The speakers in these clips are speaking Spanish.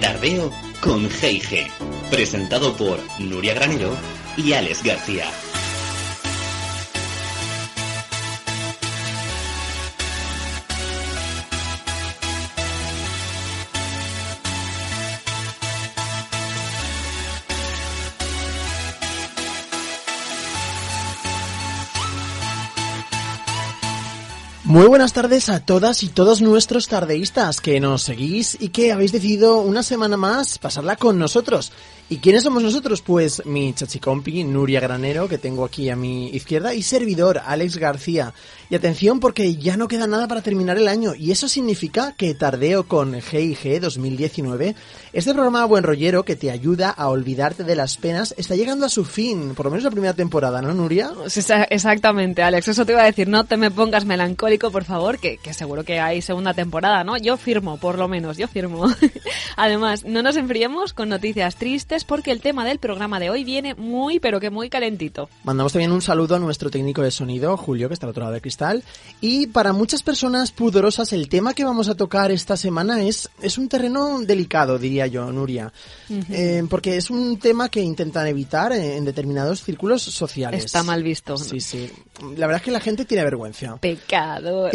Tardeo con G&G, presentado por Nuria Granero y Alex García. Muy buenas tardes a todas y todos nuestros tardeístas que nos seguís y que habéis decidido una semana más pasarla con nosotros. ¿Y quiénes somos nosotros? Pues mi chachicompi Nuria Granero, que tengo aquí a mi izquierda, y servidor Alex García. Y atención porque ya no queda nada para terminar el año, y eso significa que Tardeo con G&G 2019, este programa buen rollero que te ayuda a olvidarte de las penas, está llegando a su fin, por lo menos la primera temporada, ¿no, Nuria? Exactamente, Alex, eso te iba a decir, no te me pongas melancólico, por favor, que, que seguro que hay segunda temporada, ¿no? Yo firmo, por lo menos, yo firmo. Además, no nos enfriemos con noticias tristes porque el tema del programa de hoy viene muy, pero que muy calentito. Mandamos también un saludo a nuestro técnico de sonido, Julio, que está al otro lado del cristal. Y para muchas personas pudorosas, el tema que vamos a tocar esta semana es, es un terreno delicado, diría yo, Nuria. Eh, porque es un tema que intentan evitar en determinados círculos sociales. Está mal visto. Sí, sí. La verdad es que la gente tiene vergüenza. Pecado.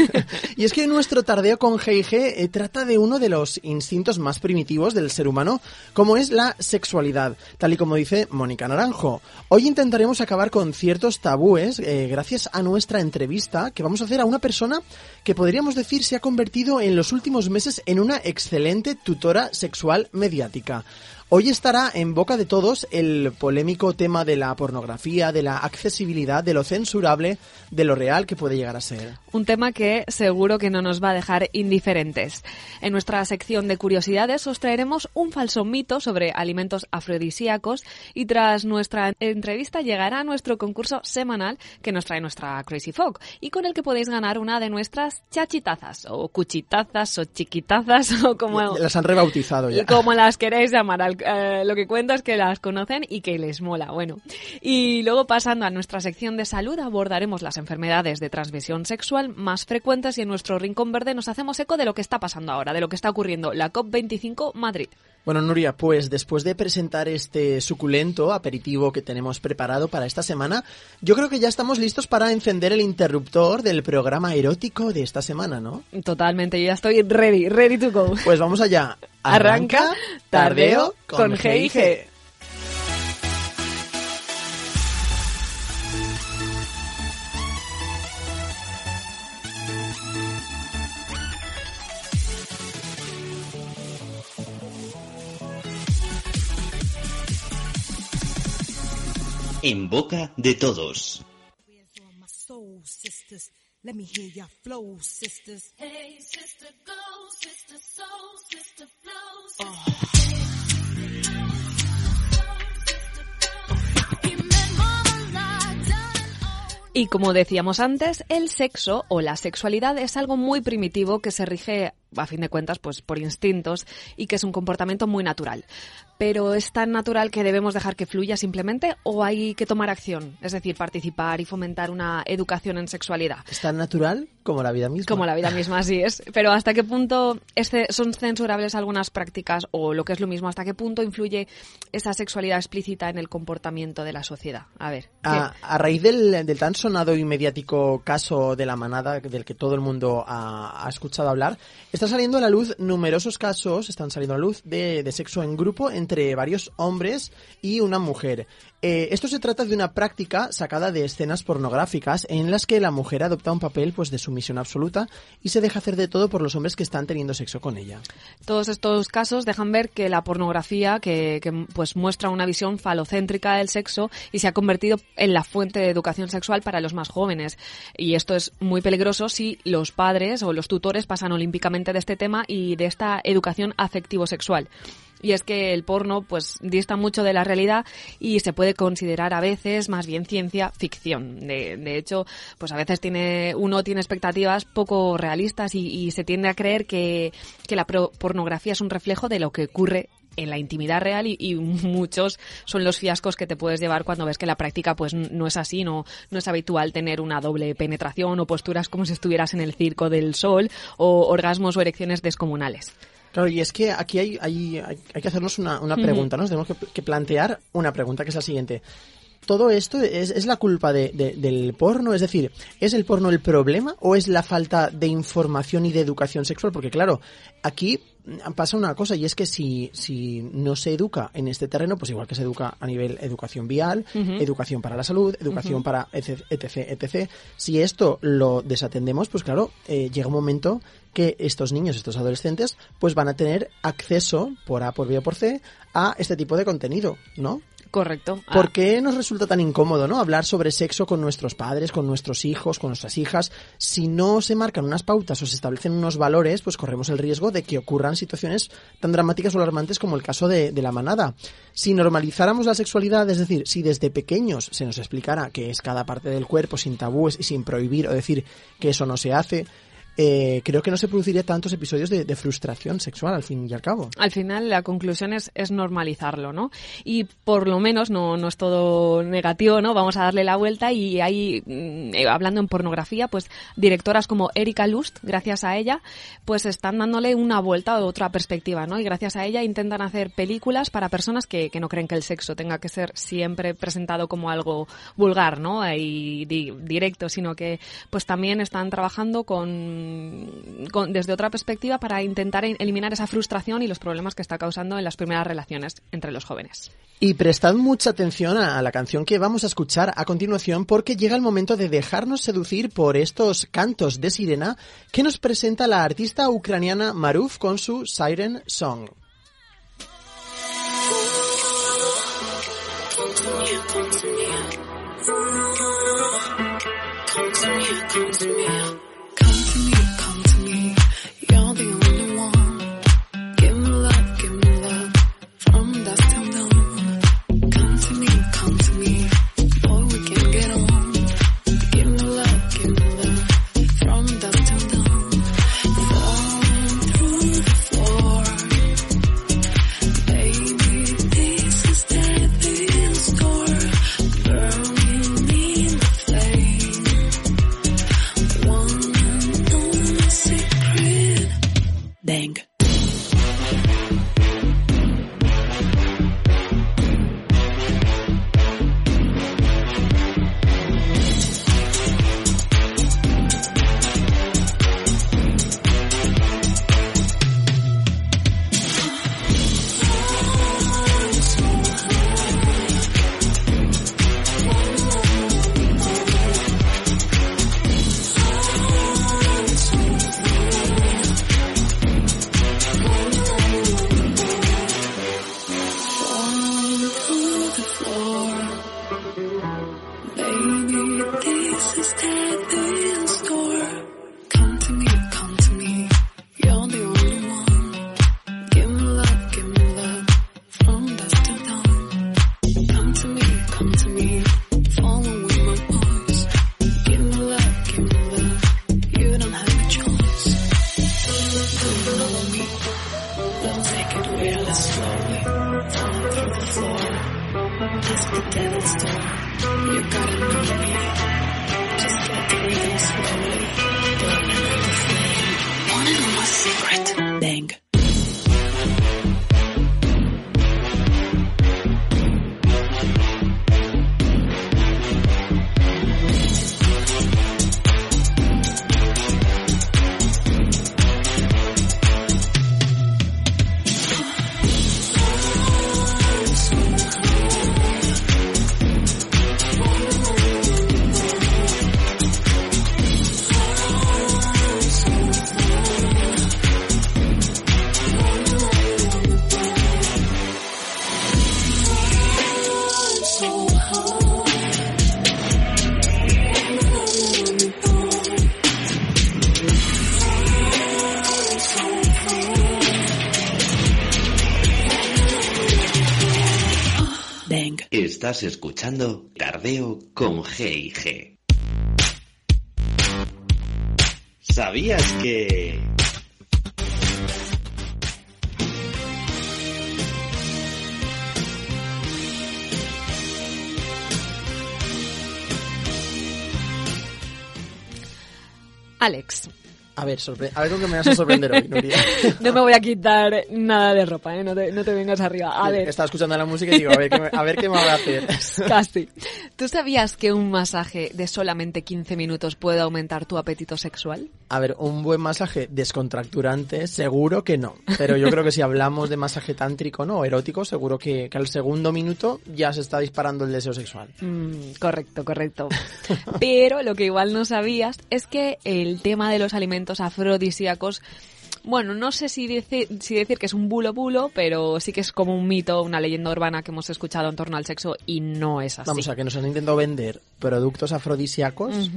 y es que nuestro tardeo con G&G eh, trata de uno de los instintos más primitivos del ser humano, como es la sexualidad, tal y como dice Mónica Naranjo. Hoy intentaremos acabar con ciertos tabúes eh, gracias a nuestra entrevista que vamos a hacer a una persona que podríamos decir se ha convertido en los últimos meses en una excelente tutora sexual mediática. Hoy estará en boca de todos el polémico tema de la pornografía, de la accesibilidad, de lo censurable, de lo real que puede llegar a ser. Un tema que seguro que no nos va a dejar indiferentes. En nuestra sección de curiosidades os traeremos un falso mito sobre alimentos afrodisíacos y tras nuestra entrevista llegará nuestro concurso semanal que nos trae nuestra Crazy Folk y con el que podéis ganar una de nuestras chachitazas o cuchitazas o chiquitazas o como las han rebautizado ya. Como las queréis llamar al eh, lo que cuento es que las conocen y que les mola. Bueno, y luego pasando a nuestra sección de salud abordaremos las enfermedades de transmisión sexual más frecuentes y en nuestro rincón verde nos hacemos eco de lo que está pasando ahora, de lo que está ocurriendo la COP25 Madrid. Bueno, Nuria, pues después de presentar este suculento aperitivo que tenemos preparado para esta semana, yo creo que ya estamos listos para encender el interruptor del programa erótico de esta semana, ¿no? Totalmente, yo ya estoy ready, ready to go. Pues vamos allá. Arranca, Tardeo con G&G. En boca de todos. Y como decíamos antes, el sexo o la sexualidad es algo muy primitivo que se rige a fin de cuentas, pues por instintos y que es un comportamiento muy natural. Pero es tan natural que debemos dejar que fluya simplemente o hay que tomar acción, es decir, participar y fomentar una educación en sexualidad. ¿Es tan natural como la vida misma? Como la vida misma, así es. Pero ¿hasta qué punto son censurables algunas prácticas o lo que es lo mismo? ¿Hasta qué punto influye esa sexualidad explícita en el comportamiento de la sociedad? A ver. A, a, raíz del, del, tan sonado y mediático caso de la manada del que todo el mundo ha, ha escuchado hablar, están saliendo a la luz numerosos casos, están saliendo a la luz de, de sexo en grupo entre varios hombres y una mujer. Eh, esto se trata de una práctica sacada de escenas pornográficas en las que la mujer adopta un papel pues de sumisión absoluta y se deja hacer de todo por los hombres que están teniendo sexo con ella. Todos estos casos dejan ver que la pornografía, que, que pues muestra una visión falocéntrica del sexo y se ha convertido en la fuente de educación sexual para los más jóvenes. Y esto es muy peligroso si los padres o los tutores pasan olímpicamente de este tema y de esta educación afectivo-sexual. Y es que el porno pues dista mucho de la realidad y se puede considerar a veces más bien ciencia ficción. De, de hecho, pues a veces tiene uno tiene expectativas poco realistas y, se tiende a creer que, que la pornografía es un reflejo de lo que ocurre en la intimidad real y, y muchos son los fiascos que te puedes llevar cuando ves que la práctica pues no es así, no, no es habitual tener una doble penetración o posturas como si estuvieras en el circo del sol o orgasmos o erecciones descomunales. Claro, y es que aquí hay, hay, hay, que hacernos una, una pregunta, ¿no? Nos tenemos que, que plantear una pregunta, que es la siguiente. ¿Todo esto es, es la culpa de, de- del porno? Es decir, ¿es el porno el problema o es la falta de información y de educación sexual? Porque claro, aquí pasa una cosa y es que si, si no se educa en este terreno, pues igual que se educa a nivel educación vial, educación para la salud, educación para etc, etc, etc. Si esto lo desatendemos, pues claro, eh, llega un momento que estos niños, estos adolescentes, pues van a tener acceso por A, por B o por C a este tipo de contenido, ¿no? Correcto. Ah, ¿Por qué nos resulta tan incómodo, no? Hablar sobre sexo con nuestros padres, con nuestros hijos, con nuestras hijas. Si no se marcan unas pautas o se establecen unos valores, pues corremos el riesgo de que ocurran situaciones tan dramáticas o alarmantes como el caso de, de la manada. Si normalizáramos la sexualidad, es decir, si desde pequeños se nos explicara qué es cada parte del cuerpo sin tabúes y sin prohibir o decir que eso no se hace, eh, creo que no se produciría tantos episodios de, frustración sexual al fin y al cabo. Al final la conclusión es, es normalizarlo, ¿no? Y por lo menos no, no es todo negativo, ¿no? Vamos a darle la vuelta y hay, mm, eh, hablando en pornografía, pues directoras como Erika Lust, gracias a ella, pues están dándole una vuelta o otra perspectiva, ¿no? Y gracias a ella intentan hacer películas para personas que, que no creen que el sexo tenga que ser siempre presentado como algo vulgar, ¿no? Y di- directo, sino que pues también están trabajando con, con- desde otra perspectiva para intentar eliminar esa frustración y los problemas que está causando en las primeras relaciones entre los jóvenes. Y prestad mucha atención a a la canción que vamos a escuchar a continuación porque llega el momento de dejarnos seducir por estos cantos de sirena que nos presenta la artista ucraniana Maruf con su Siren Song. Come to me, Escuchando Tardeo con G, &G. ¿Sabías que... Alex, a ver, sorpre- a ver con qué me vas a sorprender hoy, Nuria. no me voy a quitar nada de ropa, ¿eh? no, te, no te vengas arriba. A ver, Estaba escuchando la música y digo, a ver qué me, a ver qué me va a hacer. casi. ¿Tú sabías que un masaje de solamente 15 minutos puede aumentar tu apetito sexual? A ver, un buen masaje descontracturante, seguro que no. Pero yo creo que si hablamos de masaje tántrico, ¿no? O erótico, seguro que, que al segundo minuto ya se está disparando el deseo sexual. Mm, correcto, correcto. Pero lo que igual no sabías es que el tema de los alimentos afrodisíacos, bueno, no sé si, dice- si decir que es un bulo bulo, pero sí que es como un mito, una leyenda urbana que hemos escuchado en torno al sexo y no es así. Vamos a que nos han intentado vender productos afrodisíacos,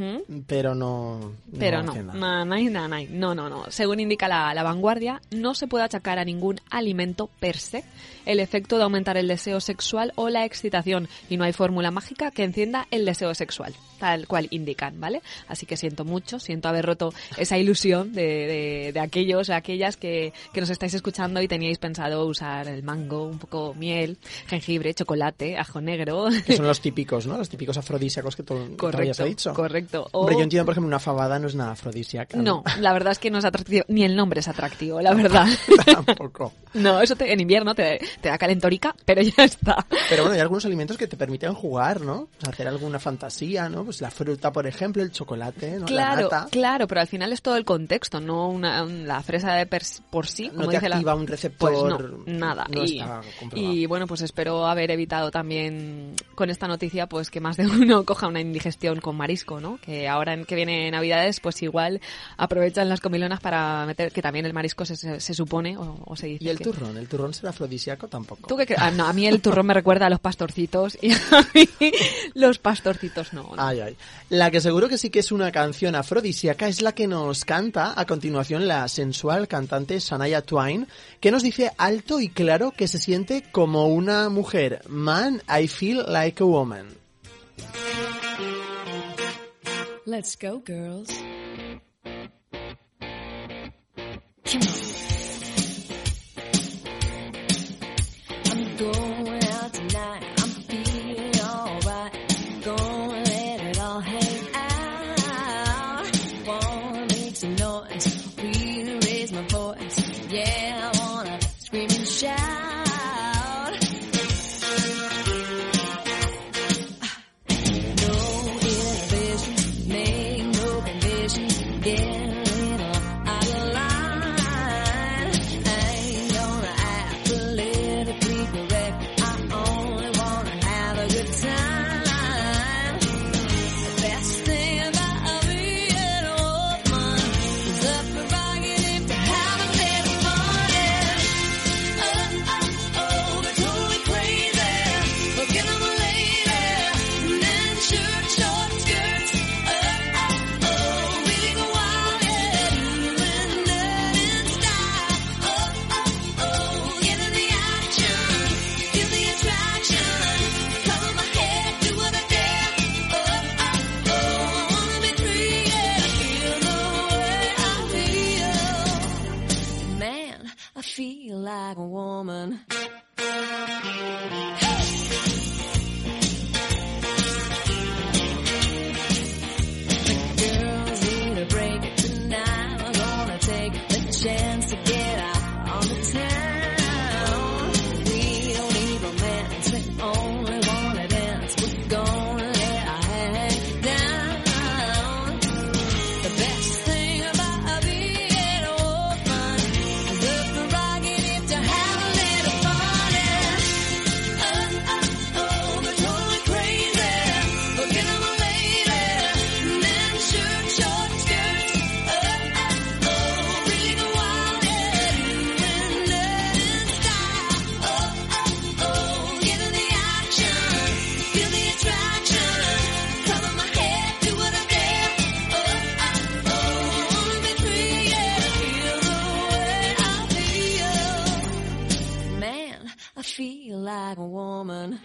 pero no. Pero no, na- na- no, no, no. Según indica la, la vanguardia, no se puede achacar a ningún alimento per se el efecto de aumentar el deseo sexual o la excitación y no hay fórmula mágica que encienda el deseo sexual, tal cual indican, ¿vale? Así que siento mucho, siento haber roto esa ilusión de, de, de aquellos aquellas que, que nos estáis escuchando y teníais pensado usar el mango, un poco miel, jengibre, chocolate, ajo negro. Que son los típicos, ¿no? Los típicos afrodisíacos que habías Correcto, dicho. correcto. O- Hombre, yo entiendo, por ejemplo, una fabada no es nada afrodisíaca. No, la verdad es que no es atractivo, ni el nombre es atractivo, la verdad. Tampoco. No, eso te- en invierno te, te da calentorica, pero ya está. Pero bueno, hay algunos alimentos que te permiten jugar, ¿no? O sea, hacer alguna fantasía, ¿no? Pues la fruta, por ejemplo, el chocolate, ¿no? la Claro, nata. claro, pero al final es todo el contexto, no una, la fresa de por sí, como No te dice la- activa un receptor. Pues no, nada. No y, está y bueno, pues espero haber evitado también con esta noticia pues que más de uno coja una indigestión con marisco, ¿no? Que ahora en que viene Navidades, pues igual aprovechan las comilonas para meter, que también el marisco se, se, se supone o, o se dice ¿Y el que- turrón? ¿El turrón será afrodisíaco? Tampoco. ¿Tú qué? Ah, no, a mí el turrón me recuerda a los pastorcitos y a mí los pastorcitos no. no. Ay, ay. La que seguro que sí que es una canción afrodisíaca es la que nos canta a continuación la sensual cantante Shania Twain, que nos dice alto y claro que se siente como una mujer. Man, I feel like a woman. Let's go, girls. Like a woman.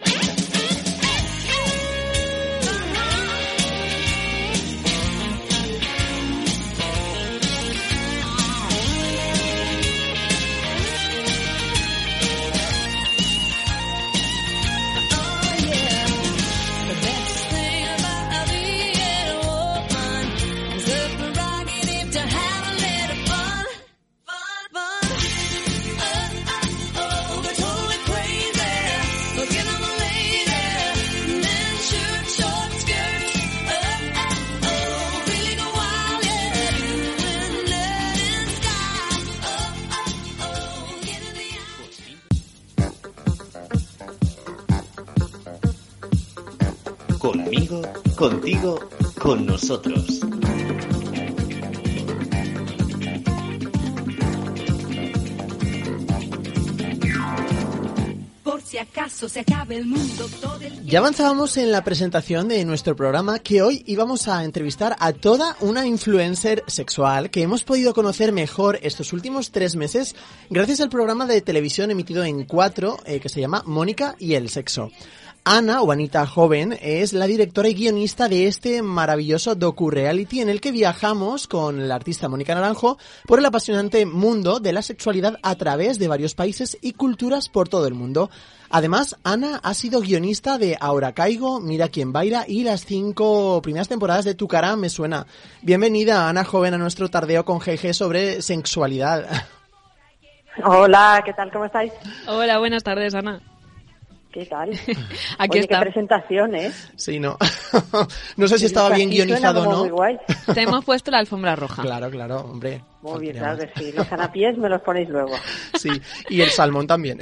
Contigo, con nosotros. Por si acaso se acabe el mundo todo el Ya avanzábamos en la presentación de nuestro programa que hoy íbamos a entrevistar a toda una influencer sexual que hemos podido conocer mejor estos últimos tres meses gracias al programa de televisión emitido en cuatro eh, que se llama Mónica y el sexo. Ana, o Anita Joven, es la directora y guionista de este maravilloso docu-reality en el que viajamos con la artista Mónica Naranjo por el apasionante mundo de la sexualidad a través de varios países y culturas por todo el mundo. Además, Ana ha sido guionista de Ahora Caigo, Mira quién baila y las cinco primeras temporadas de Tu cara me suena. Bienvenida, Ana Joven, a nuestro tardeo con GG sobre sexualidad. Hola, ¿qué tal? ¿Cómo estáis? Hola, buenas tardes, Ana. ¿Qué tal? Aquí Oye, está. qué presentación, ¿eh? Sí, no. no sé si estaba bien guionizado o no. Muy guay. Te hemos puesto la alfombra roja. Claro, claro, hombre. Muy bien, claro que sí. Los canapés me los ponéis luego. Sí, y el salmón también.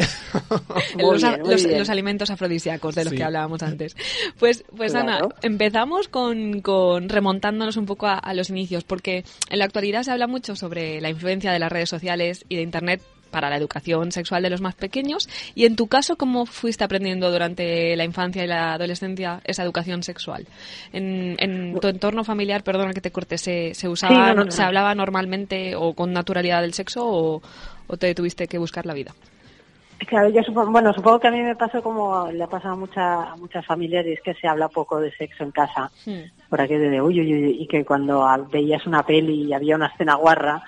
Muy los, bien, muy los- bien. los alimentos afrodisíacos de los Sí. que hablábamos antes. Pues, pues Claro. Ana, empezamos con, con remontándonos un poco a, a los inicios, porque en la actualidad se habla mucho sobre la influencia de las redes sociales y de Internet para la educación sexual de los más pequeños. Y en tu caso, ¿cómo fuiste aprendiendo durante la infancia y la adolescencia esa educación sexual? En, en tu entorno familiar, perdona que te corte, ¿se, se usaba, Sí, no, no, no. se hablaba normalmente o con naturalidad del sexo o, o te tuviste que buscar la vida? Claro, yo supongo, bueno, supongo que a mí me pasó como le ha pasado a, mucha- a muchas familias y es que se habla poco de sexo en casa. Hmm. Por aquello de uy, uy, uy, y que cuando veías una peli y había una escena guarra,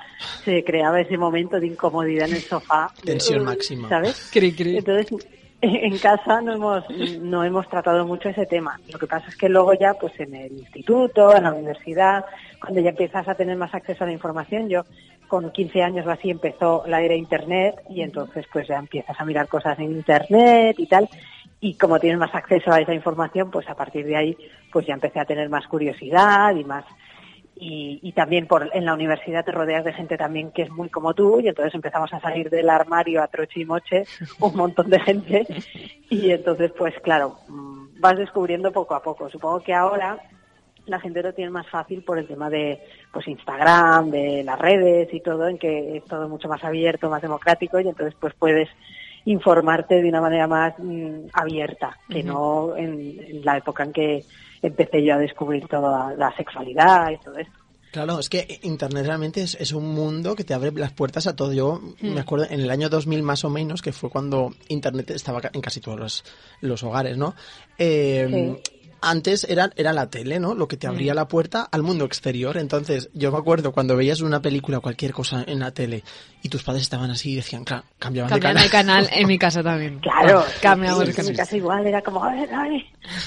se creaba ese momento de incomodidad en el sofá. Tensión máxima. ¿Sabes? Cri, cri. Entonces, en casa no hemos, no hemos tratado mucho ese tema. Lo que pasa es que luego ya, pues en el instituto, en la universidad, cuando ya empiezas a tener más acceso a la información, yo con 15 años o así empezó la era Internet y entonces pues ya empiezas a mirar cosas en Internet y tal. Y como tienes más acceso a esa información, pues a partir de ahí, pues ya empecé a tener más curiosidad y más y, y también por en la universidad te rodeas de gente también que es muy como tú y entonces empezamos a salir del armario a troche y moche un montón de gente. Y entonces pues claro mm, vas descubriendo poco a poco. Supongo que ahora la gente lo tiene más fácil por el tema de pues Instagram de las redes y todo en que es todo mucho más abierto más democrático y entonces pues puedes informarte de una manera más mm, abierta que no en, en la época en que empecé yo a descubrir toda la sexualidad y todo esto. Claro, es que Internet realmente es, es un mundo que te abre las puertas a todo. Yo me acuerdo en el año 2000 más o menos, que fue cuando Internet estaba en casi todos los, los hogares, ¿no? Eh, Antes era, era la tele, ¿no? Lo que te abría la puerta al mundo exterior. Entonces, yo me acuerdo cuando veías una película o cualquier cosa en la tele y tus padres estaban así y decían, claro, cambiaban Cambian de canal. canal en mi casa también. Claro, Cambiamos sí, en mi casa igual era como, a ver, a ver.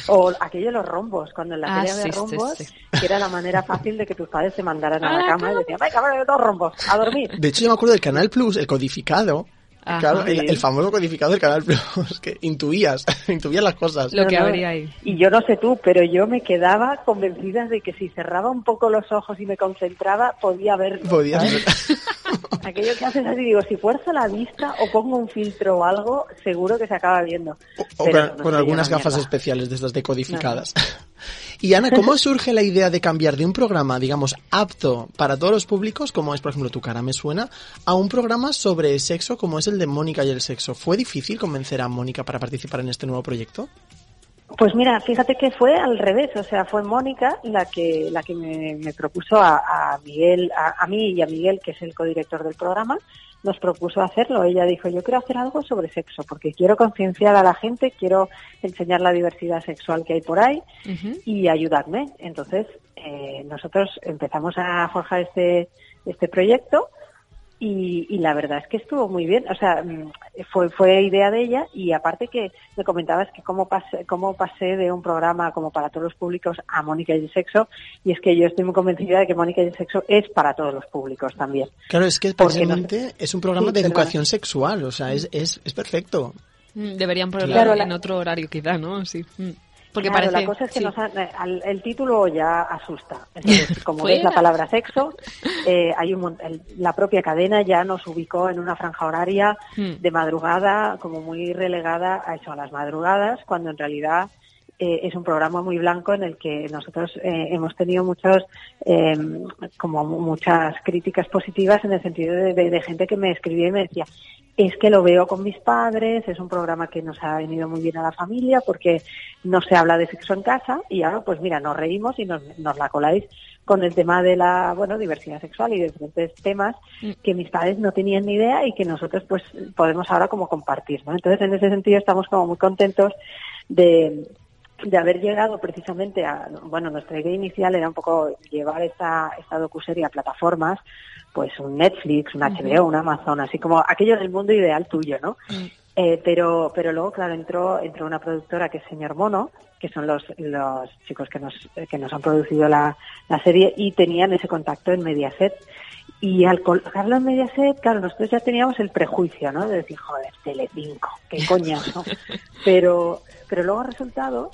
O aquello de los rombos, cuando en la Ah, tele había sí, rombos, sí. que era la manera fácil de que tus padres te mandaran a A la la cama y cama. decían, venga, bueno, dos rombos, a dormir. De hecho, yo me acuerdo del Canal Plus, el codificado. Ajá. claro, el, Sí. el famoso codificado del Canal Plus, que intuías, intuías las cosas. Lo que No, habría ahí. Y yo no sé tú, pero yo me quedaba convencida de que si cerraba un poco los ojos y me concentraba, podía verlo. ¿sabes? ver. Aquello que haces así, digo, si fuerza la vista o pongo un filtro o algo, seguro que se acaba viendo. O Pero con, no con sé, algunas una gafas mierda. especiales de estas decodificadas. Y Ana, ¿cómo surge la idea de cambiar de un programa, digamos, apto para todos los públicos, como es, por ejemplo, Tu cara me suena, a un programa sobre sexo como es el de Mónica y el sexo? ¿Fue difícil convencer a Mónica para participar en este nuevo proyecto? Pues mira, fíjate que fue al revés, o sea, fue Mónica la que la que me, me propuso a, a Miguel, a, a mí y a Miguel, que es el codirector del programa, nos propuso hacerlo. Ella dijo, yo quiero hacer algo sobre sexo, porque quiero concienciar a la gente, quiero enseñar la diversidad sexual que hay por ahí y ayudarme. Entonces, eh, nosotros empezamos a forjar este, este proyecto y, y la verdad es que estuvo muy bien. O sea, mm, fue, fue idea de ella y aparte que me comentabas que cómo pasé, cómo pasé de un programa como para todos los públicos a Mónica y el sexo y es que yo estoy muy convencida de que Mónica y el sexo es para todos los públicos también. Claro, es que no- es un programa Sí, de perdona. educación sexual, o sea, es, es, es perfecto. Mm, Deberían ponerlo Claro, la- en otro horario quizá, ¿no? Sí. Porque Claro, parece... la cosa es que sí. nos eh, al- el título ya asusta. Entonces, como Fuera. ves la palabra sexo, eh, hay un, el- la propia cadena ya nos ubicó en una franja horaria Hmm. de madrugada, como muy relegada a eso, a las madrugadas, cuando en realidad eh, es un programa muy blanco en el que nosotros eh, hemos tenido muchos eh, como muchas críticas positivas en el sentido de, de- de gente que me escribía y me decía es que lo veo con mis padres, es un programa que nos ha venido muy bien a la familia porque no se habla de sexo en casa y ahora pues mira, nos reímos y nos, nos la coláis con el tema de la bueno diversidad sexual y de diferentes temas que mis padres no tenían ni idea y que nosotros pues podemos ahora como compartir, ¿no? Entonces en ese sentido estamos como muy contentos de de haber llegado precisamente a, bueno, nuestra idea inicial era un poco llevar esta, esta docuserie a plataformas, pues un Netflix, un HBO, un Amazon, así como aquello del mundo ideal tuyo, ¿no? Eh, pero, pero luego, claro, entró, entró una productora que es Señor Mono, que son los, los chicos que nos, que nos han producido la, la serie y tenían ese contacto en Mediaset. Y al colocarlo en Mediaset, claro, nosotros ya teníamos el prejuicio, ¿no? De decir, joder, Telecinco, qué coñazo. pero, pero luego ha resultado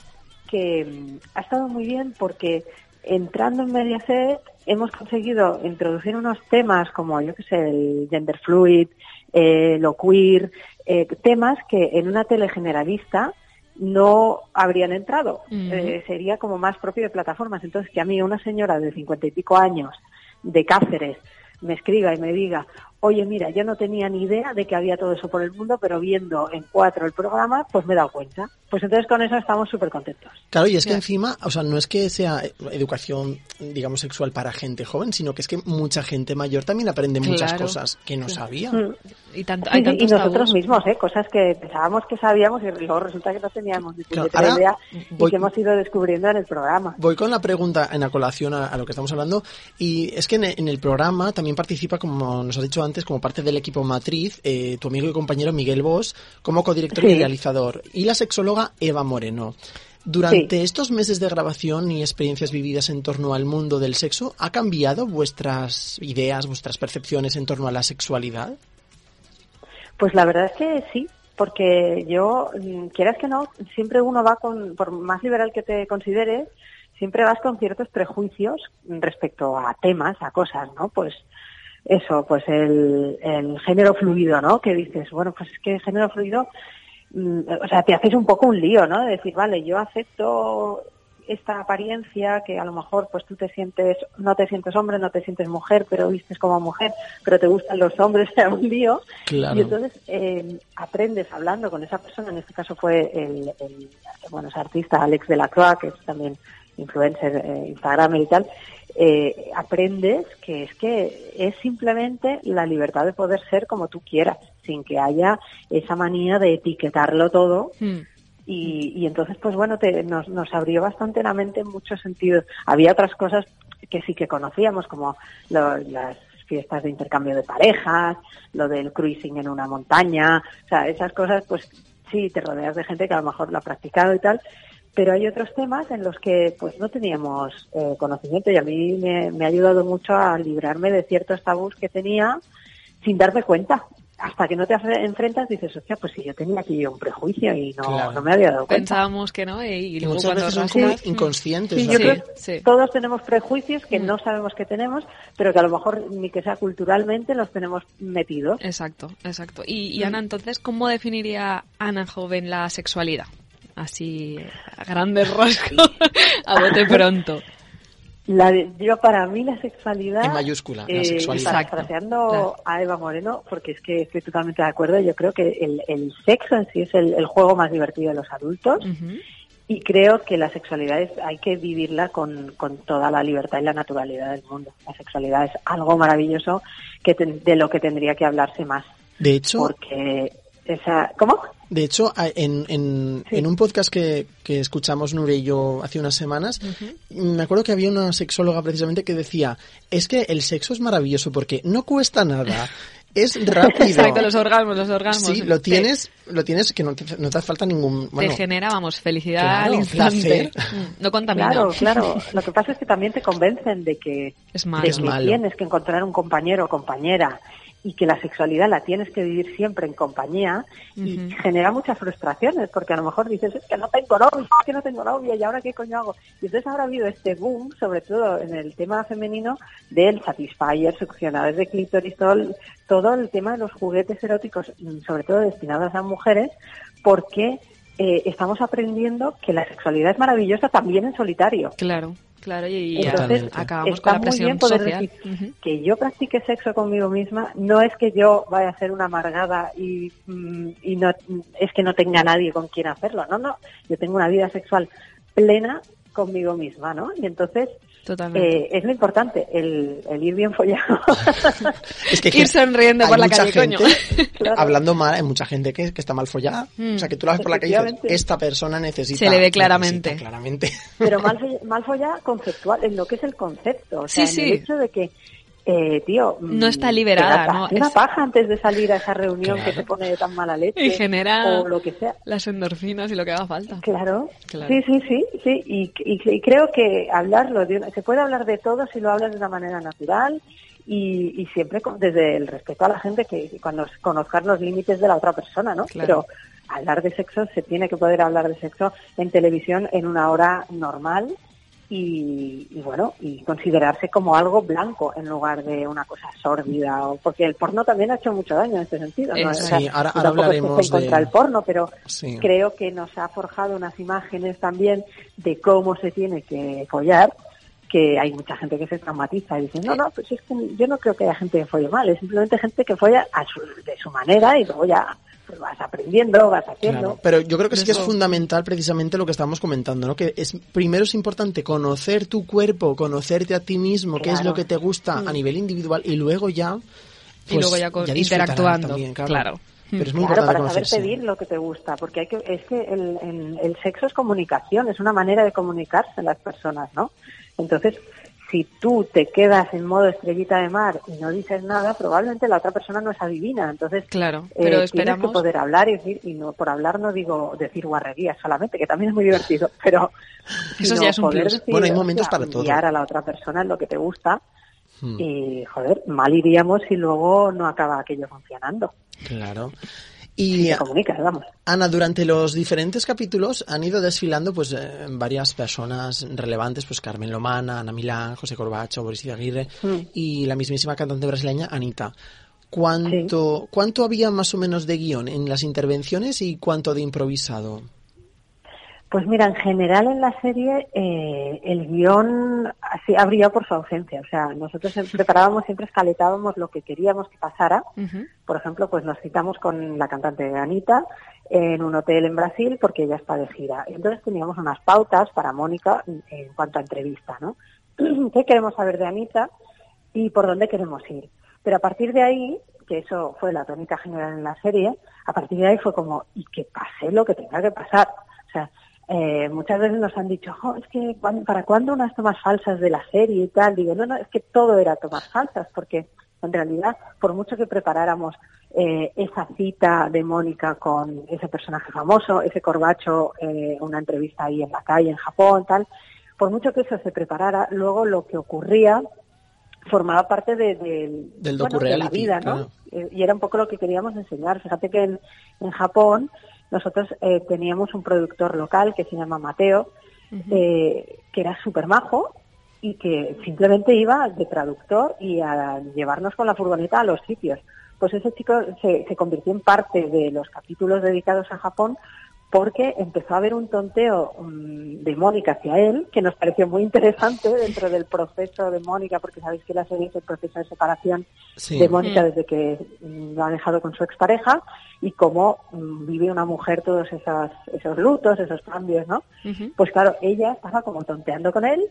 que mm, ha estado muy bien porque entrando en Mediaset hemos conseguido introducir unos temas como, yo que sé, el gender fluid, eh, lo queer, eh, temas que en una tele generalista no habrían entrado. Eh, sería como más propio de plataformas. Entonces, que a mí una señora de cincuenta y pico años de Cáceres me escriba y me diga, oye, mira, yo no tenía ni idea de que había todo eso por el mundo, pero viendo en cuatro el programa, pues me he dado cuenta. Pues entonces con eso estamos súper contentos. Claro, y es que encima, o sea, no es que sea educación, digamos, sexual para gente joven, sino que es que mucha gente mayor también aprende muchas cosas que no sabía. Mm. Y, tanto, hay nosotros tabús. mismos, ¿eh? cosas que pensábamos que sabíamos y luego resulta que no teníamos ni Claro, idea voy- y que hemos ido descubriendo en el programa. Voy con la pregunta en la colación a, a lo que estamos hablando y es que en, en el programa también participa, como nos has dicho antes, como parte del equipo matriz, eh, tu amigo y compañero Miguel Bosch, como codirector y Sí. realizador, y la sexóloga Eva Moreno. Durante estos meses de grabación y experiencias vividas en torno al mundo del sexo, ¿ha cambiado vuestras ideas, vuestras percepciones en torno a la sexualidad? Pues la verdad es que sí, porque yo, mm, quieras que no, siempre uno va con, por más liberal que te consideres, siempre vas con ciertos prejuicios respecto a temas, a cosas, ¿no? Pues eso, pues el, el género fluido, ¿no? Que dices, bueno, pues es que el género fluido, mm, o sea, te haces un poco un lío, ¿no? De decir, vale, yo acepto esta apariencia que a lo mejor pues tú te sientes no te sientes hombre no te sientes mujer pero vistes como mujer pero te gustan los hombres un lío Claro. y entonces eh, aprendes hablando con esa persona en este caso fue el, el bueno ese artista Alex de la Croix que es también influencer eh, Instagramer y tal eh, aprendes que es que es simplemente la libertad de poder ser como tú quieras sin que haya esa manía de etiquetarlo todo Mm. y, y entonces pues bueno te, nos, nos abrió bastante la mente en muchos sentidos había otras cosas que sí que conocíamos como lo- las fiestas de intercambio de parejas lo del cruising en una montaña o sea esas cosas pues sí te rodeas de gente que a lo mejor lo ha practicado y tal pero hay otros temas en los que pues no teníamos eh, conocimiento y a mí me, me ha ayudado mucho a librarme de ciertos tabús que tenía sin darme cuenta hasta que no te enfrentas dices, hostia, pues si yo tenía aquí un prejuicio y no, Claro. no me había dado cuenta. Pensábamos que no, y, luego muchas cuando veces son como mm. inconscientes. Sí, ¿no? yo Sí, creo que sí. todos tenemos prejuicios que Mm. no sabemos que tenemos, pero que a lo mejor ni que sea culturalmente los tenemos metidos. Exacto, exacto. Y, Mm. y Ana, entonces, ¿cómo definiría Ana joven la sexualidad? Así, a grandes rasgos, a bote pronto. La de- yo para mí la sexualidad En mayúscula, la eh, sexualidad. parafraseando Claro. a Eva Moreno porque es que estoy totalmente de acuerdo yo creo que el, el sexo en sí es el, el juego más divertido de los adultos Ujú. y creo que la sexualidad es, hay que vivirla con, con toda la libertad y la naturalidad del mundo la sexualidad es algo maravilloso que ten- de lo que tendría que hablarse más De hecho, porque esa ¿cómo? De hecho, en, en, Sí. en un podcast que, que escuchamos Nuria y yo hace unas semanas, me acuerdo que había una sexóloga precisamente que decía, es que el sexo es maravilloso porque no cuesta nada, es rápido. Exacto, los orgasmos, los orgasmos. Sí, lo tienes, lo tienes que no te, no te hace falta ningún... Bueno, Te genera, vamos, felicidad Claro, al instante. placer. No contamina. Claro, claro. Lo que pasa es que también te convencen de que, Es de malo. Es que malo. tienes que encontrar un compañero o compañera y que la sexualidad la tienes que vivir siempre en compañía y genera muchas frustraciones porque a lo mejor dices es que no tengo novia, es que no tengo novia y ahora qué coño hago. Y entonces ahora ha habido este boom, sobre todo en el tema femenino, del satisfier, succionadores de clítoris, todo el, todo el tema de los juguetes eróticos, mm, sobre todo destinados a mujeres, porque eh, estamos aprendiendo que la sexualidad es maravillosa también en solitario. Claro, claro, y, Entonces, acabamos está con la muy presión bien poder social. decir Ujú. que yo practique sexo conmigo misma no es que yo vaya a ser una amargada y, mm, y no es que no tenga nadie con quien hacerlo, no, no, yo tengo una vida sexual plena conmigo misma, ¿no? Y entonces Totalmente. eh, es lo importante, el, el ir bien follado. Es que Ir sonriendo por la mucha calle, gente, coño. Claro. Hablando mal, hay mucha gente que, que está mal follada. Mm. O sea, que tú la ves por la calle y dices, esta persona necesita... Se le ve claramente. claramente. pero mal, mal follada conceptual, en lo que es el concepto. O sea, Sí, en sí. el hecho de que, eh, tío... No mm, está liberada, da ¿no? Una Es- paja antes de salir a esa reunión Claro. que te pone de tan mala leche. Y genera O lo que sea. las endorfinas y lo que haga falta. Claro. Claro. Sí, sí, sí, sí. Y, y- y creo que hablarlo, de una- se puede hablar de todo si lo hablas de una manera natural y, y siempre con- desde el respeto a la gente que que cuando conozcas los límites de la otra persona, ¿no? Claro. Pero hablar de sexo se tiene que poder hablar de sexo en televisión en una hora normal y, y bueno, y considerarse como algo blanco en lugar de una cosa sórdida, o porque el porno también ha hecho mucho daño en este sentido. ¿no? Eso. O sea, Sí, ahora- ahora hablaremos en contra de- del porno, pero Sí. creo que nos ha forjado unas imágenes también de cómo se tiene que follar que hay mucha gente que se traumatiza y dice, no, no, pues es que yo no creo que haya gente que folle mal, es simplemente gente que folla a su, de su manera y luego ya pues, vas aprendiendo, vas haciendo. Claro, pero yo creo que sí que es fundamental precisamente lo que estábamos comentando, ¿no? Que es primero es importante conocer tu cuerpo, conocerte a ti mismo, qué es Claro. lo que te gusta a nivel individual y luego ya Y pues, luego ya con- disfrutar interactuando, también, claro. claro. Pero es muy Claro, importante para saber pedir lo que te gusta, porque hay que, es que el, el- el sexo es comunicación, es una manera de comunicarse las personas, ¿no? Entonces, si tú te quedas en modo estrellita de mar y no dices nada, probablemente la otra persona no es adivina. Entonces, Claro, eh, pero tienes esperamos... que poder hablar y decir, y no por hablar no digo decir guarrerías solamente, que también es muy divertido, pero Eso ya es un poder decir, Bueno, hay momentos para todo. enviar a la otra persona en lo que te gusta Hmm, y, joder, mal iríamos si luego no acaba aquello funcionando. Claro. Y vamos. Ana, durante los diferentes capítulos han ido desfilando pues eh, varias personas relevantes, pues Carmen Lomana, Ana Milán, José Corbacho, Boris Aguirre Mm. y la mismísima cantante brasileña Anita. ¿Cuánto, ¿Cuánto había más o menos de guion en las intervenciones y cuánto de improvisado? Pues mira, en general en la serie eh, el guion así ha brillado por su ausencia. O sea, nosotros em- preparábamos, siempre escaletábamos lo que queríamos que pasara. Por ejemplo, pues nos citamos con la cantante Anita en un hotel en Brasil porque ella está de gira. Y entonces teníamos unas pautas para Mónica en, en cuanto a entrevista, ¿no? ¿Qué queremos saber de Anita y por dónde queremos ir? Pero a partir de ahí, que eso fue la tónica general en la serie, a partir de ahí fue como, y que pase lo que tenga que pasar. O sea, eh, muchas veces nos han dicho, "Jo, es que ¿cuán- ¿para cuándo unas tomas falsas de la serie y tal? Digo, no, no, es que todo era tomas falsas, porque en realidad, por mucho que preparáramos eh, esa cita de Mónica con ese personaje famoso, ese corbacho, eh, una entrevista ahí en la calle en Japón, tal, por mucho que eso se preparara, luego lo que ocurría formaba parte de, de- Del bueno, de la vida, ¿no? claro. Eh, y era un poco lo que queríamos enseñar. Fíjate que en, en Japón nosotros eh, teníamos un productor local que se llama Mateo, eh, que era súper majo y que simplemente iba de traductor y a llevarnos con la furgoneta a los sitios. Pues ese chico se, se convirtió en parte de los capítulos dedicados a Japón porque empezó a haber un tonteo mm, de Mónica hacia él que nos pareció muy interesante dentro del proceso de Mónica, porque sabéis que la serie es el proceso de separación Sí. de Mónica Mm. desde que mm, lo ha dejado con su expareja y cómo vive una mujer todos esos, esos lutos, esos cambios, ¿no? Pues claro, ella estaba como tonteando con él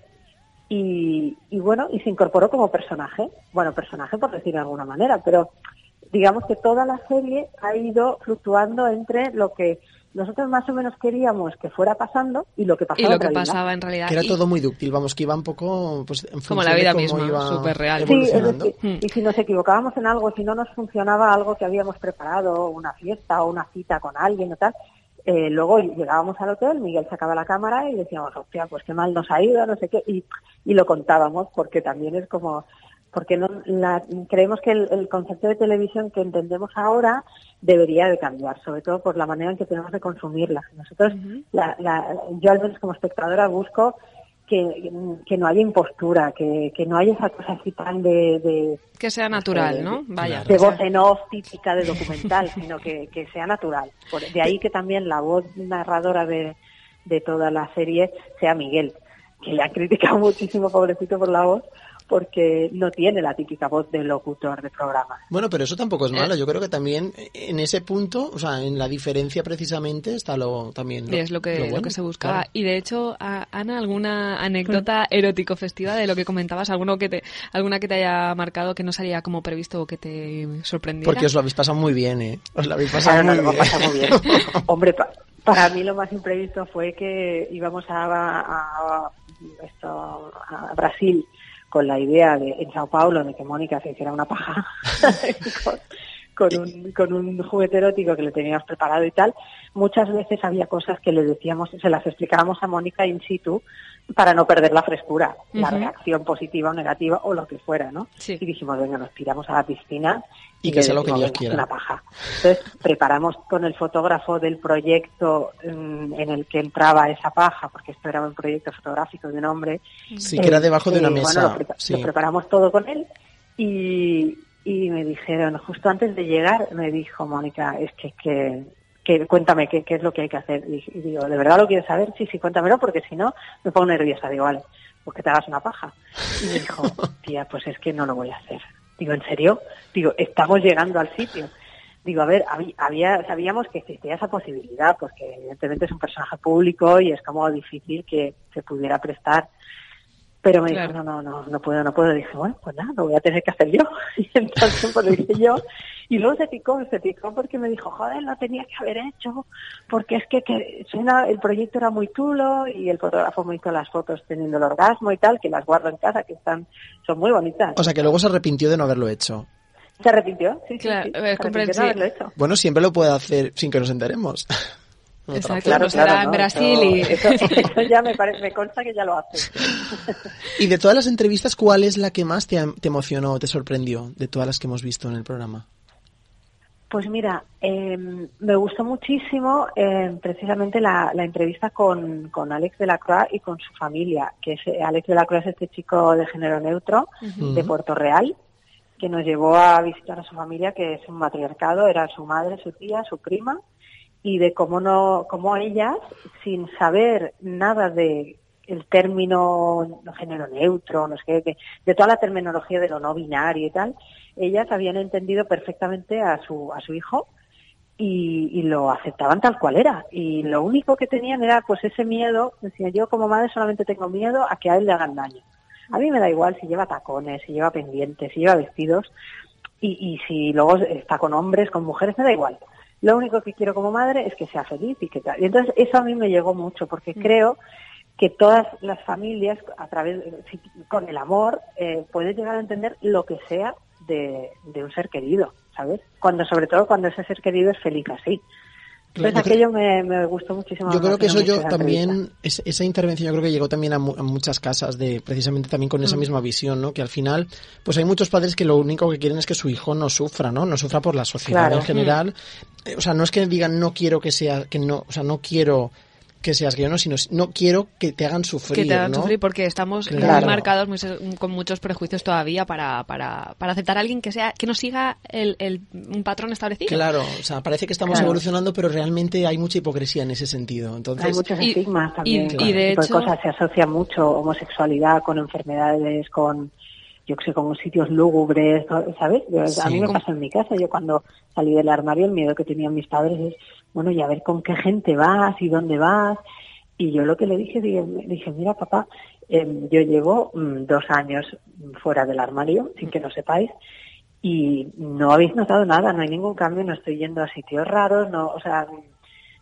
y, y bueno, y se incorporó como personaje. Bueno, personaje por decir de alguna manera, pero digamos que toda la serie ha ido fluctuando entre lo que nosotros más o menos queríamos que fuera pasando y lo que pasaba Y lo en realidad. pasaba en realidad. Que era Y- todo muy dúctil, vamos, que iba un poco pues, en función Como la de vida cómo misma, iba súper real. Sí, es evolucionando. decir, Hmm. y si nos equivocábamos en algo, si no nos funcionaba algo que habíamos preparado, una fiesta o una cita con alguien o tal, eh, luego llegábamos al hotel, Miguel sacaba la cámara y decíamos, hostia, pues qué mal nos ha ido, no sé qué, y, y lo contábamos porque también es como, porque no, la- creemos que el, el concepto de televisión que entendemos ahora debería de cambiar, sobre todo por la manera en que tenemos de consumirla. Nosotros, la- la- yo al menos como espectadora busco que, que no haya impostura, que, que no haya esa cosa así tan de, de, Que sea natural, ¿no? Vaya. de voz en off típica de documental, sino que, que sea natural. Por- de ahí que también la voz narradora de, de toda la serie sea Miguel, que le han criticado muchísimo, pobrecito, por la voz, porque no tiene la típica voz de locutor de programa. Bueno, pero eso tampoco es Eh. malo. Yo creo que también en ese punto, o sea, en la diferencia precisamente está lo también. Y es lo que, lo bueno, que se buscaba. claro. Y de hecho, a- Ana, ¿alguna anécdota erótico festiva de lo que comentabas? ¿Alguno que te, ¿Alguna que te haya marcado que no salía como previsto o que te sorprendiera? Porque os lo habéis pasado muy bien, ¿eh? Os lo habéis pasado Claro, muy lo bien. pasamos bien. Hombre, pa- para mí lo más imprevisto fue que íbamos a, a- esto, a Brasil con la idea de en Sao Paulo de que Mónica se hiciera una paja con un, con un juguete erótico que le teníamos preparado y tal. Muchas veces había cosas que le decíamos, se las explicábamos a Mónica in situ para no perder la frescura, la reacción positiva o negativa o lo que fuera, ¿no? Sí. Y dijimos, venga, nos tiramos a la piscina Y que le sea lo que Dios "Venga, quiera". Una paja. Entonces preparamos con el fotógrafo del proyecto mm, en el que entraba esa paja, porque esto era un proyecto fotográfico de un hombre. Sí, que era debajo de una Eh, mesa. Bueno, lo, prepa- sí. lo preparamos todo con él y, y me dijeron, justo antes de llegar, me dijo Mónica, es que, que, que cuéntame qué, qué es lo que hay que hacer. Y, y digo, ¿de verdad lo quieres saber? Sí, sí, cuéntamelo, porque si no, me pongo nerviosa. Digo, vale, pues que te hagas una paja. Y me dijo, tía, pues es que no lo voy a hacer. Digo, ¿en serio? Digo, estamos llegando al sitio. Digo, a ver, habí- había, sabíamos que existía esa posibilidad, porque evidentemente es un personaje público y es como difícil que se pudiera prestar. Pero me Claro. dijo, no, no, no, no puedo, no puedo. dije, bueno, pues nada, lo voy a tener que hacer yo. Y entonces pues lo hice yo. Y luego se picó, se picó porque me dijo, joder, lo tenía que haber hecho, porque es que, que suena, el proyecto era muy chulo y el fotógrafo me hizo las fotos teniendo el orgasmo y tal, que las guardo en casa, que están, son muy bonitas. O sea, que luego se arrepintió de no haberlo hecho. ¿Se arrepintió? Sí, sí, Claro, sí, es se arrepintió de comprensible. haberlo hecho. Bueno, siempre lo puede hacer sin que nos enteremos. Exacto, Claro, será claro, en. Brasil y... Eso, ya me, pare- me consta que ya lo hace. Y de todas las entrevistas, ¿cuál es la que más te, te emocionó o te sorprendió de todas las que hemos visto en el programa? Pues mira, eh, me gustó muchísimo eh, precisamente la, la entrevista con, con Alex de la Croix y con su familia, que es, eh, Alex de la Croix es este chico de género neutro de Puerto Real, que nos llevó a visitar a su familia, que es un matriarcado, era su madre, su tía, su prima, y de cómo no, cómo ellas, sin saber nada de el término género neutro, no sé qué, de toda la terminología de lo no binario y tal, ellas habían entendido perfectamente a su, a su hijo y, y lo aceptaban tal cual era. Y lo único que tenían era pues ese miedo, decía yo como madre solamente tengo miedo a que a él le hagan daño. A mí me da igual si lleva tacones, si lleva pendientes, si lleva vestidos y, y si luego está con hombres, con mujeres, me da igual. Lo único que quiero como madre es que sea feliz y que tal. Y entonces eso a mí me llegó mucho porque creo que todas las familias a través con el amor eh, puedes llegar a entender lo que sea de, de un ser querido, ¿sabes? Cuando sobre todo cuando ese ser querido es feliz así. Claro, Entonces aquello me, me gustó muchísimo. Yo creo que eso yo también, es- esa intervención yo creo que llegó también a, mu- a muchas casas de precisamente también con esa Mm. misma visión, ¿no? Que al final, pues hay muchos padres que lo único que quieren es que su hijo no sufra, ¿no? No sufra por la sociedad Claro. en general. Eh, O sea, no es que digan no quiero que sea, que no, o sea, no quiero que seas gay, no, sino no quiero que te hagan sufrir, que te hagan ¿no? sufrir porque estamos muy Claro. marcados muy con muchos prejuicios todavía para, para, para aceptar a alguien que sea que no siga el, el- un patrón establecido. Claro, o sea, parece que estamos Claro. evolucionando, pero realmente hay mucha hipocresía en ese sentido. Entonces, Hay muchos y- estigmas también. y- con y de tipo hecho- cosas se asocia mucho homosexualidad con enfermedades, con yo que sé, con sitios lúgubres, ¿sabes? Sí. A mí me Como- pasó en mi casa. Yo cuando salí del armario, el miedo que tenían mis padres es, bueno, y a ver con qué gente vas y dónde vas. Y yo lo que le dije, dije, dije, mira papá, em, yo llevo mm, dos años fuera del armario, sin que lo sepáis, y no habéis notado nada, no hay ningún cambio, no estoy yendo a sitios raros, no, o sea,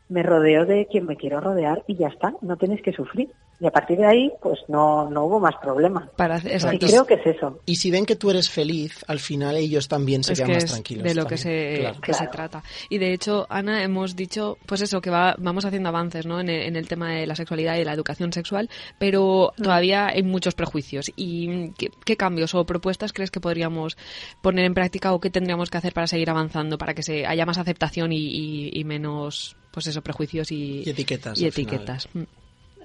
me rodeo de quien me quiero rodear y ya está, no tenéis que sufrir. Y a partir de ahí, pues no, no hubo más problemas. Para, Y creo que es eso. y si ven que tú eres feliz, al final ellos también se es quedan que más es tranquilos. de lo que se Claro. que se trata y de hecho Ana hemos dicho pues eso que va, vamos haciendo avances no en el, en el tema de la sexualidad y de la educación sexual pero Mm. todavía hay muchos prejuicios y ¿qué, qué cambios o propuestas crees que podríamos poner en práctica o qué tendríamos que hacer para seguir avanzando para que se haya más aceptación y, y- y menos pues eso prejuicios y, Y etiquetas, y final. etiquetas Mm.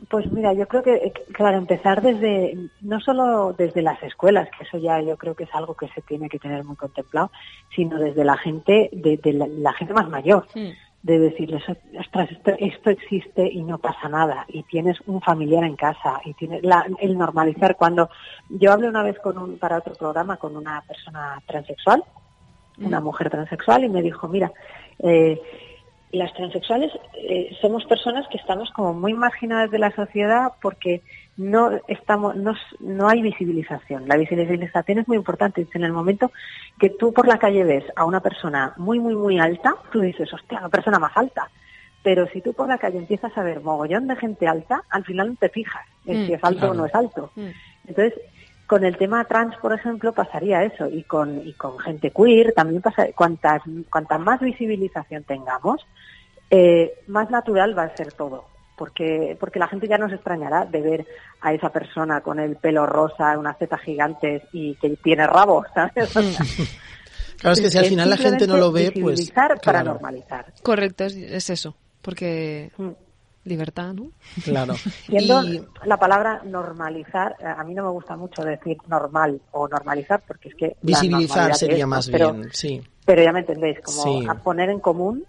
Pues mira, yo creo que, eh, claro, empezar desde, no solo desde las escuelas, que eso ya yo creo que es algo que se tiene que tener muy contemplado, sino desde la gente, de, de la, la gente más mayor, Mm. de decirles, ostras, esto, esto existe y no pasa nada, y tienes un familiar en casa, y tienes la- el normalizar. Cuando yo hablé una vez con un, para otro programa con una persona transexual, una mujer transexual, y me dijo, mira, eh, las transexuales eh, somos personas que estamos como muy marginadas de la sociedad porque no estamos no, no hay visibilización la visibilización es muy importante en el momento que tú por la calle ves a una persona muy muy muy alta tú dices hostia una persona más alta pero si tú por la calle empiezas a ver mogollón de gente alta al final no te fijas en Mm, si es alto claro. o no es alto Mm. entonces, con el tema trans, por ejemplo, pasaría eso. Y con, y con gente queer también pasa, cuantas, cuanta más visibilización tengamos, eh, más natural va a ser todo. Porque, porque la gente ya no se extrañará de ver a esa persona con el pelo rosa, unas tetas gigantes y que tiene rabo, ¿sabes? O sea, Claro, es que si al final la gente no lo ve, pues... visibilizar para claro, normalizar. Correcto, es, es eso. Porque Mm. Libertad, ¿no? Claro. Siendo Y- la palabra normalizar, eh, a mí no me gusta mucho decir normal o normalizar porque es que... Visibilizar sería es, más Pero- bien, sí. Pero ya me entendéis, como Sí. a poner en común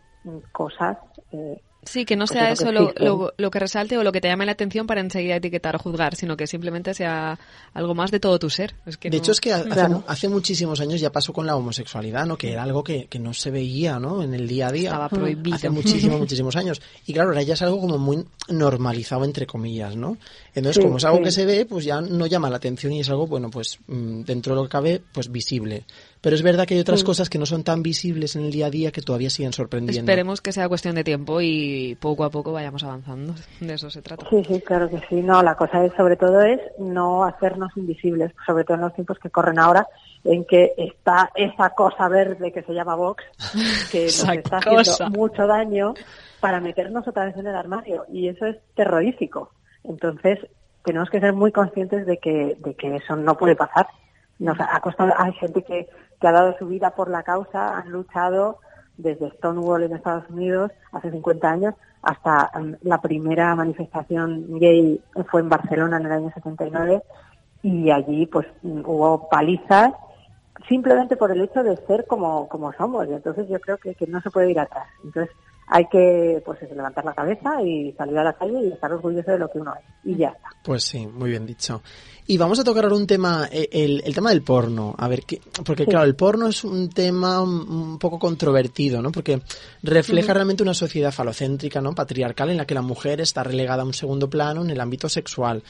cosas. eh, Sí, que no sea eso que lo, lo- lo que resalte o lo que te llame la atención para enseguida etiquetar o juzgar, sino que simplemente sea algo más de todo tu ser. Es que De no- hecho, es que hace, Claro. hace muchísimos años ya pasó con la homosexualidad, ¿no? Que era algo que, que no se veía, ¿no? En el día a día. Estaba prohibido. Hace muchísimos, muchísimos años. Y claro, ahora ya es algo como muy normalizado, entre comillas, ¿no? Entonces, Sí, como es algo sí. que se ve, pues ya no llama la atención y es algo, bueno, pues mm, dentro de lo que cabe, pues visible. Pero es verdad que hay otras cosas que no son tan visibles en el día a día que todavía siguen sorprendiendo. Esperemos que sea cuestión de tiempo y poco a poco vayamos avanzando. De eso se trata. sí, sí, claro que sí. No, la cosa es, sobre todo, es no hacernos invisibles, sobre todo en los tiempos que corren ahora, en que está esa cosa verde que se llama Vox, que nos está cosa. haciendo mucho daño para meternos otra vez en el armario. Y eso es terrorífico. Entonces, tenemos que ser muy conscientes de que, de que eso no puede pasar. Nos ha costado, hay gente que, que ha dado su vida por la causa, han luchado desde Stonewall en Estados Unidos hace 50 años hasta mm, la primera manifestación gay fue en Barcelona en el año 79 y allí pues mm, hubo palizas simplemente por el hecho de ser como, como somos y entonces yo creo que, que no se puede ir atrás. Entonces hay que pues levantar la cabeza y salir a la calle y estar orgulloso de lo que uno es y ya está. Pues sí, muy bien dicho. Y vamos a tocar ahora un tema, eh, el, el tema del porno. A ver, ¿qué? porque claro, el porno es un tema un, un poco controvertido, ¿no? Porque refleja realmente una sociedad falocéntrica, ¿no? Patriarcal en la que la mujer está relegada a un segundo plano en el ámbito sexual.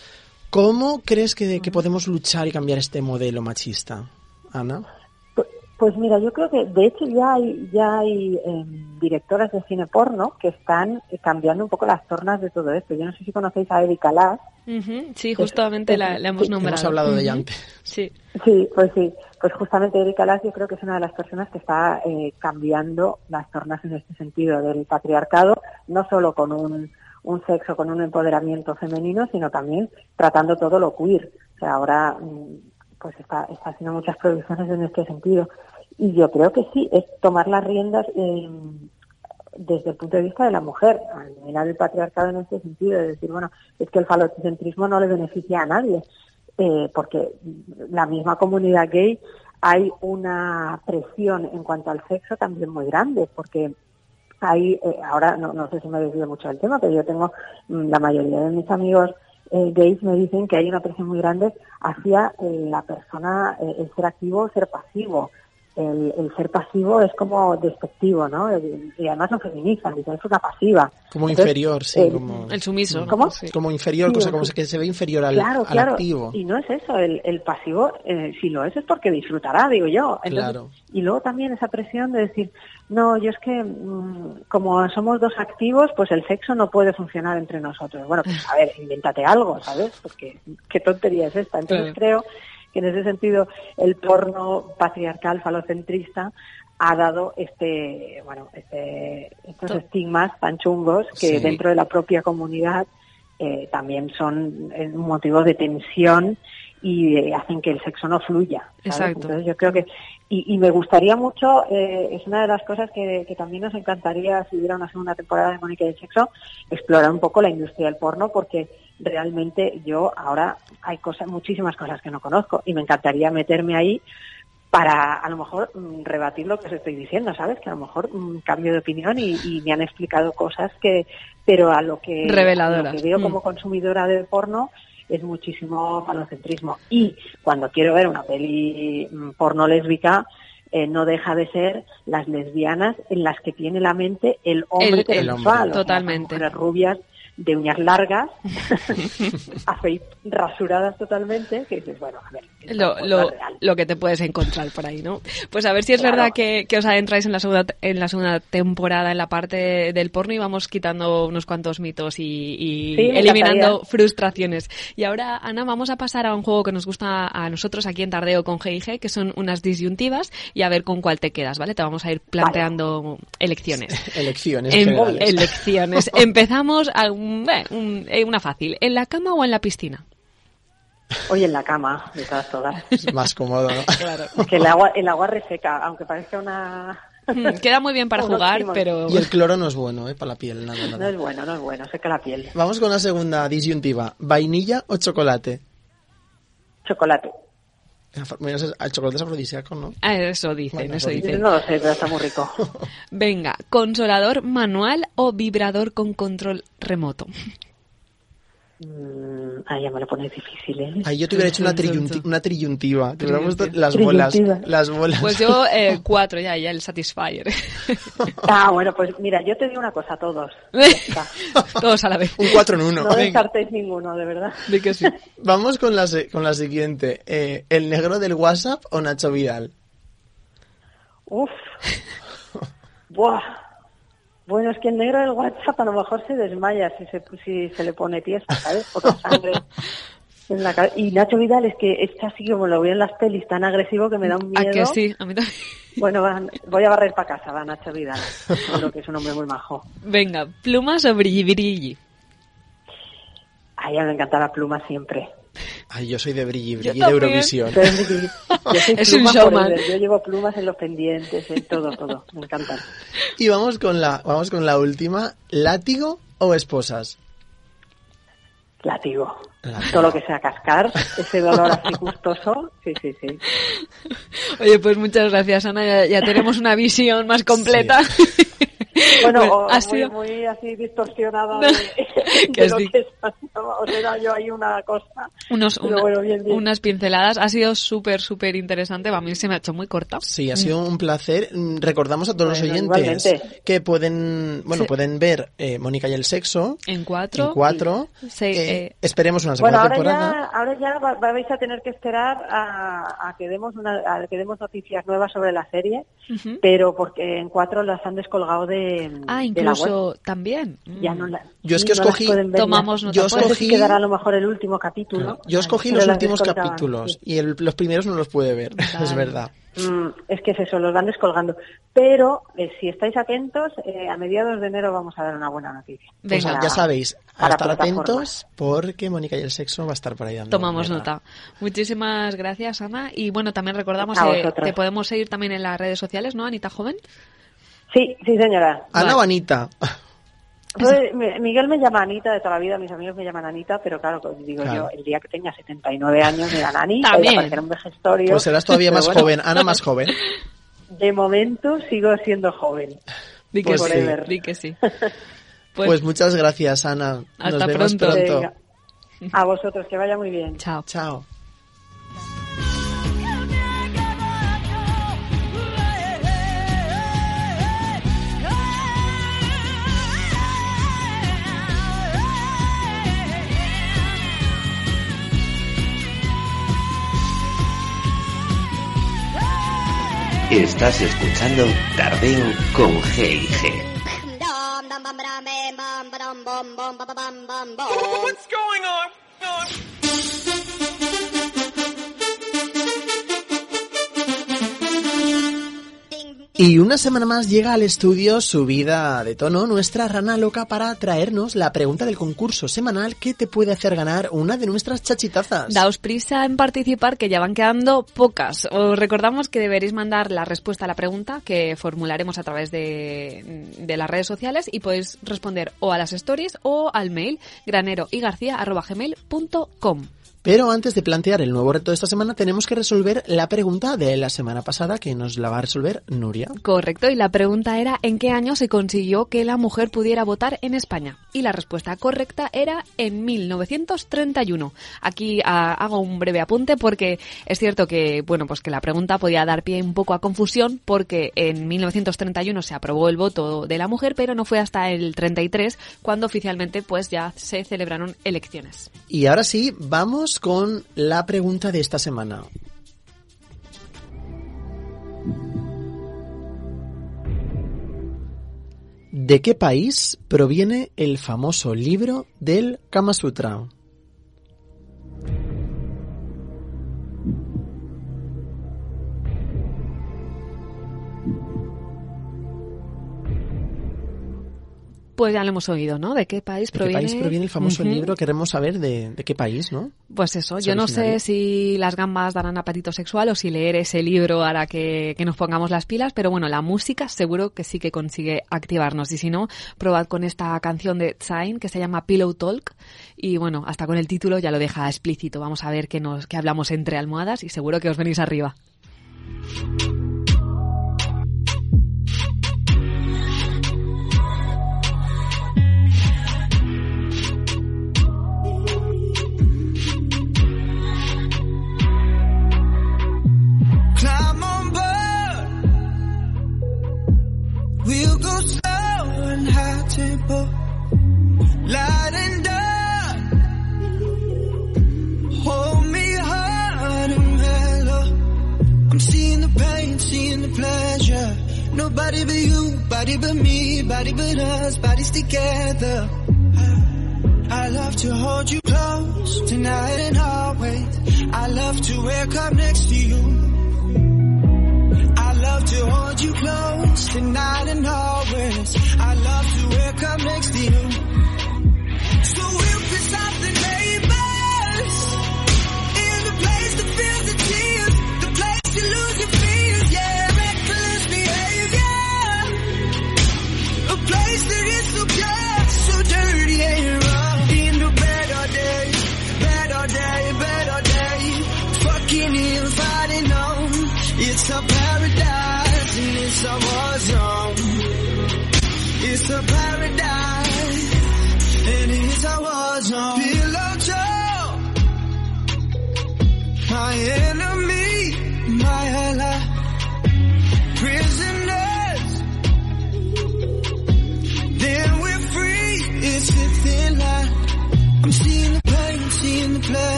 ¿Cómo crees que, que podemos luchar y cambiar este modelo machista, Ana? Pu- Pues mira, yo creo que de hecho ya hay, ya hay em, directoras de cine porno que están eh, cambiando un poco las tornas de todo esto. Yo no sé si conocéis a Erika Lass. Sí, justamente la, la hemos Sí, nombrado. Hemos hablado de ella antes. Sí. Sí, pues sí. Pues justamente Erika Lass yo creo que es una de las personas que está eh, cambiando las tornas en este sentido del patriarcado, no solo con un, un sexo, con un empoderamiento femenino, sino también tratando todo lo queer. O sea, ahora mm, pues está, está haciendo muchas producciones en este sentido. Y yo creo que sí, es tomar las riendas eh, desde el punto de vista de la mujer, eliminar el patriarcado en este sentido, de decir, bueno, es que el falocentrismo no le beneficia a nadie, eh, porque la misma comunidad gay hay una presión en cuanto al sexo también muy grande, porque hay, eh, ahora no, no sé si me desvío mucho del tema, pero yo tengo mm, la mayoría de mis amigos eh, gays me dicen que hay una presión muy grande hacia eh, la persona, eh, el ser activo o ser pasivo. El, el ser pasivo es como despectivo, ¿no? El- y además lo feminizan, dicen es una pasiva. Como Entonces, inferior, sí, eh, como, El sumiso. Sí. como inferior, Sí, cosa como que se ve inferior al, claro, al claro. activo. Y no es eso, el, el pasivo, eh, si lo es, es porque disfrutará, digo yo. Entonces, Claro. Y luego también esa presión de decir, no, yo es que mm, como somos dos activos, pues el sexo no puede funcionar entre nosotros. Bueno, pues a ver, invéntate algo, ¿sabes? Porque qué tontería es esta. Entonces creo que en ese sentido el porno patriarcal falocentrista ha dado este bueno este, estos To- estigmas tan chungos que Sí. dentro de la propia comunidad eh, también son eh, un motivo de tensión y eh, hacen que el sexo no fluya. ¿sabes? Exacto. Entonces yo creo que, y, y me gustaría mucho, eh, es una de las cosas que, que también nos encantaría si hubiera una segunda temporada de Mónica y el Sexo, explorar un poco la industria del porno porque realmente yo ahora hay cosas, muchísimas cosas que no conozco y me encantaría meterme ahí para a lo mejor mm, rebatir lo que os estoy diciendo, ¿sabes? Que a lo mejor mm, cambio de opinión y, y me han explicado cosas que, pero a lo que, Reveladoras. a lo que veo Mm. como consumidora de porno es muchísimo falocentrismo. Y cuando quiero ver una peli porno lésbica, eh, no deja de ser las lesbianas en las que tiene la mente el hombre El- el hombre. las Totalmente. mujeres rubias de uñas largas, afeit- rasuradas totalmente, que dices, bueno, a ver, Lo, que te puedes encontrar por ahí, ¿no? Pues a ver si es Claro. verdad que, que os adentráis en la segunda en la segunda temporada en la parte del porno y vamos quitando unos cuantos mitos y, y Sí, me eliminando encantaría. frustraciones. Y ahora, Ana, vamos a pasar a un juego que nos gusta a nosotros aquí en Tardeo con G&G, que son unas disyuntivas y a ver con cuál te quedas, ¿vale? Te vamos a ir planteando elecciones. Elecciones En- generales. elecciones. Empezamos a eh, un- eh, una fácil. ¿En la cama o en la piscina? Hoy en la cama, de todas todas. Es más cómodo, ¿no? Claro. que el agua, el agua reseca, aunque parezca una... Mm, Queda muy bien para jugar, pero... Y el cloro no es bueno, ¿eh? Para la piel, nada, No nada. es bueno, no es bueno, seca la piel. Vamos con la segunda disyuntiva. ¿Vainilla o chocolate? Chocolate. El chocolate es afrodisíaco, ¿no? Ah, Eso dicen, Bueno, eso eso dicen. No lo sé, pero está muy rico. Venga, ¿consolador manual o vibrador con control remoto? Mm, ah, ya me lo pones difícil, ¿eh? Ahí yo te hubiera hecho una, triyunti- una triyuntiva. Te hubiera puesto las bolas. Las bolas. Pues yo eh, cuatro ya, ya el Satisfyer. Ah, bueno, pues mira, yo te digo una cosa a todos. Todos a la vez. Un 4 en 1. No descartéis ninguno, de verdad. Que sí. Vamos con la, se- con la siguiente. Eh, ¿El negro del WhatsApp o Nacho Vidal? Uf. Buah. Bueno, es que el negro del WhatsApp a lo mejor se desmaya si se, si se le pone tiesa, ¿sabes? Por la sangre en la cabeza. Y Nacho Vidal es que está así como lo veo en las pelis, tan agresivo que me da un ¿A miedo. que sí? A mí también. Bueno, voy a barrer para casa, va Nacho Vidal. Que es un hombre muy majo. Venga, plumas o brilli brilli. A ella me encanta la pluma siempre. Ay, yo soy de Brilli, Yo Brilli de. Eurovisión. Es un showman. Yo llevo plumas en los pendientes, en todo, todo. Me encantan. Y vamos con la, vamos con la última. ¿Látigo o esposas? Látigo. Látigo. Todo lo que sea cascar, ese dolor así gustoso, sí, sí, sí. Oye, pues muchas gracias, Ana. Ya, ya tenemos una visión más completa. Bueno, Bueno, o ha muy, sido- muy así distorsionada No, de, que de lo que es. O sea, yo hay una cosa. Unos, Pero una- bueno, bien, bien. unas pinceladas. Ha sido súper, súper interesante. A mí se me ha hecho muy corta. Sí, ha sido un placer. Mm, Recordamos a todos Bueno, los oyentes igualmente. que pueden, bueno, Sí. pueden ver eh, Mónica y el sexo En cuatro. en cuatro. Sí, Eh, eh, esperemos una Bueno, segunda ahora temporada. ya, ahora ya va- vais a tener que esperar a, a que demos una, a que demos noticias nuevas sobre la serie, pero porque en cuatro las han descolgado de, Ah, de la web. incluso también. Ya Mm. no la- Yo es que no escogí-. Tomamos nota. Yo escogí- quedará a lo mejor el último capítulo. Yo escogí Pero los las últimos capítulos sí. y el- los primeros no los pude ver, es verdad. Mm, es que es eso, los van descolgando. Pero eh, si estáis atentos, eh, a mediados de enero vamos a dar una buena noticia. Pues Venga. ya sabéis, a para estar atentos porque Mónica y el sexo va a estar por ahí dando. Tomamos nota. Muchísimas gracias, Ana. Y bueno, también recordamos que te podemos seguir también en las redes sociales, ¿no, Anita Joven? Sí, sí, señora. Ana Vale. o Anita. Pues, mi- Miguel me llama Anita de toda la vida, mis amigos me llaman Anita, pero claro, digo Claro. yo, el día que tenga 79 años me dan Ani, También. voy a un vejestorio. Pues serás todavía más bueno, joven, Ana más joven. De momento sigo siendo joven. Di que Pues sí. sí. Di que sí. Pues, Pues, muchas gracias, Ana. Hasta Nos vemos pronto. pronto. A vosotros, que vaya muy bien. chao. Chao. Estás escuchando Tardeo con G&G. What's going on? Y una semana más llega al estudio subida de tono nuestra rana loca para traernos la pregunta del concurso semanal que te puede hacer ganar una de nuestras chachitazas. Daos prisa en participar, que ya van quedando pocas. Os recordamos que deberéis mandar la respuesta a la pregunta que formularemos a través de, las redes sociales y podéis responder o a las stories o al mail graneroygarcía.gmail.com. Pero antes de plantear el nuevo reto de esta semana, tenemos que resolver la pregunta de la semana pasada que nos la va a resolver Nuria. Correcto, y la pregunta era ¿en qué año se consiguió que la mujer pudiera votar en España? Y la respuesta correcta era en 1931. Aquí ah, hago un breve apunte porque es cierto que, bueno, pues que la pregunta podía dar pie un poco a confusión porque en 1931 se aprobó el voto de la mujer, pero no fue hasta el 33 cuando oficialmente pues ya se celebraron elecciones. Y ahora sí, vamos con la pregunta de esta semana. ¿De qué país proviene el famoso libro del Kama Sutra? Pues ya lo hemos oído, ¿no? ¿De qué país ¿De proviene? qué país proviene el famoso libro? Queremos saber de, de qué país, ¿no? Pues eso, Es yo no sé si las gambas darán apetito sexual o si leer ese libro hará que, que nos pongamos las pilas, pero bueno, la música seguro que sí que consigue activarnos. Y si no, probad con esta canción de Zayn que se llama Pillow Talk. Y bueno, hasta con el título ya lo deja explícito. Vamos a ver que, nos, que hablamos entre almohadas y seguro que os venís arriba. We'll go slow and high tempo. Light and dark. Hold me hard and mellow. I'm seeing the pain, seeing the pleasure. Nobody but you, body but me, body but us, bodies together. I love to hold you close tonight and always. I love to wake up next to you. I love to hold you close tonight and always. I love to wake up next to you. So we'll be something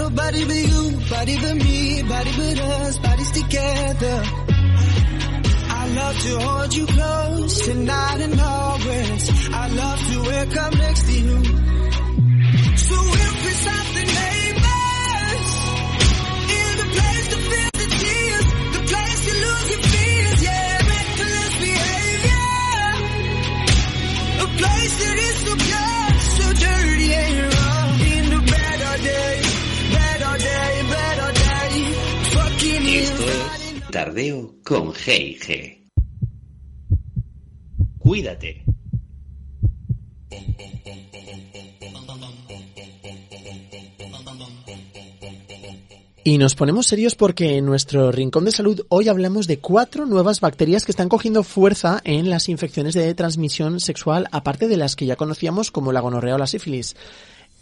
Nobody but you, body but me, body but us, bodies together. I love to hold you close tonight and always. I love to wake up next to you. So we'll be something Tardeo con G&G. Cuídate. Y nos ponemos serios porque en nuestro rincón de salud hoy hablamos de cuatro nuevas bacterias que están cogiendo fuerza en las infecciones de transmisión sexual, aparte de las que ya conocíamos como la gonorrea o la sífilis.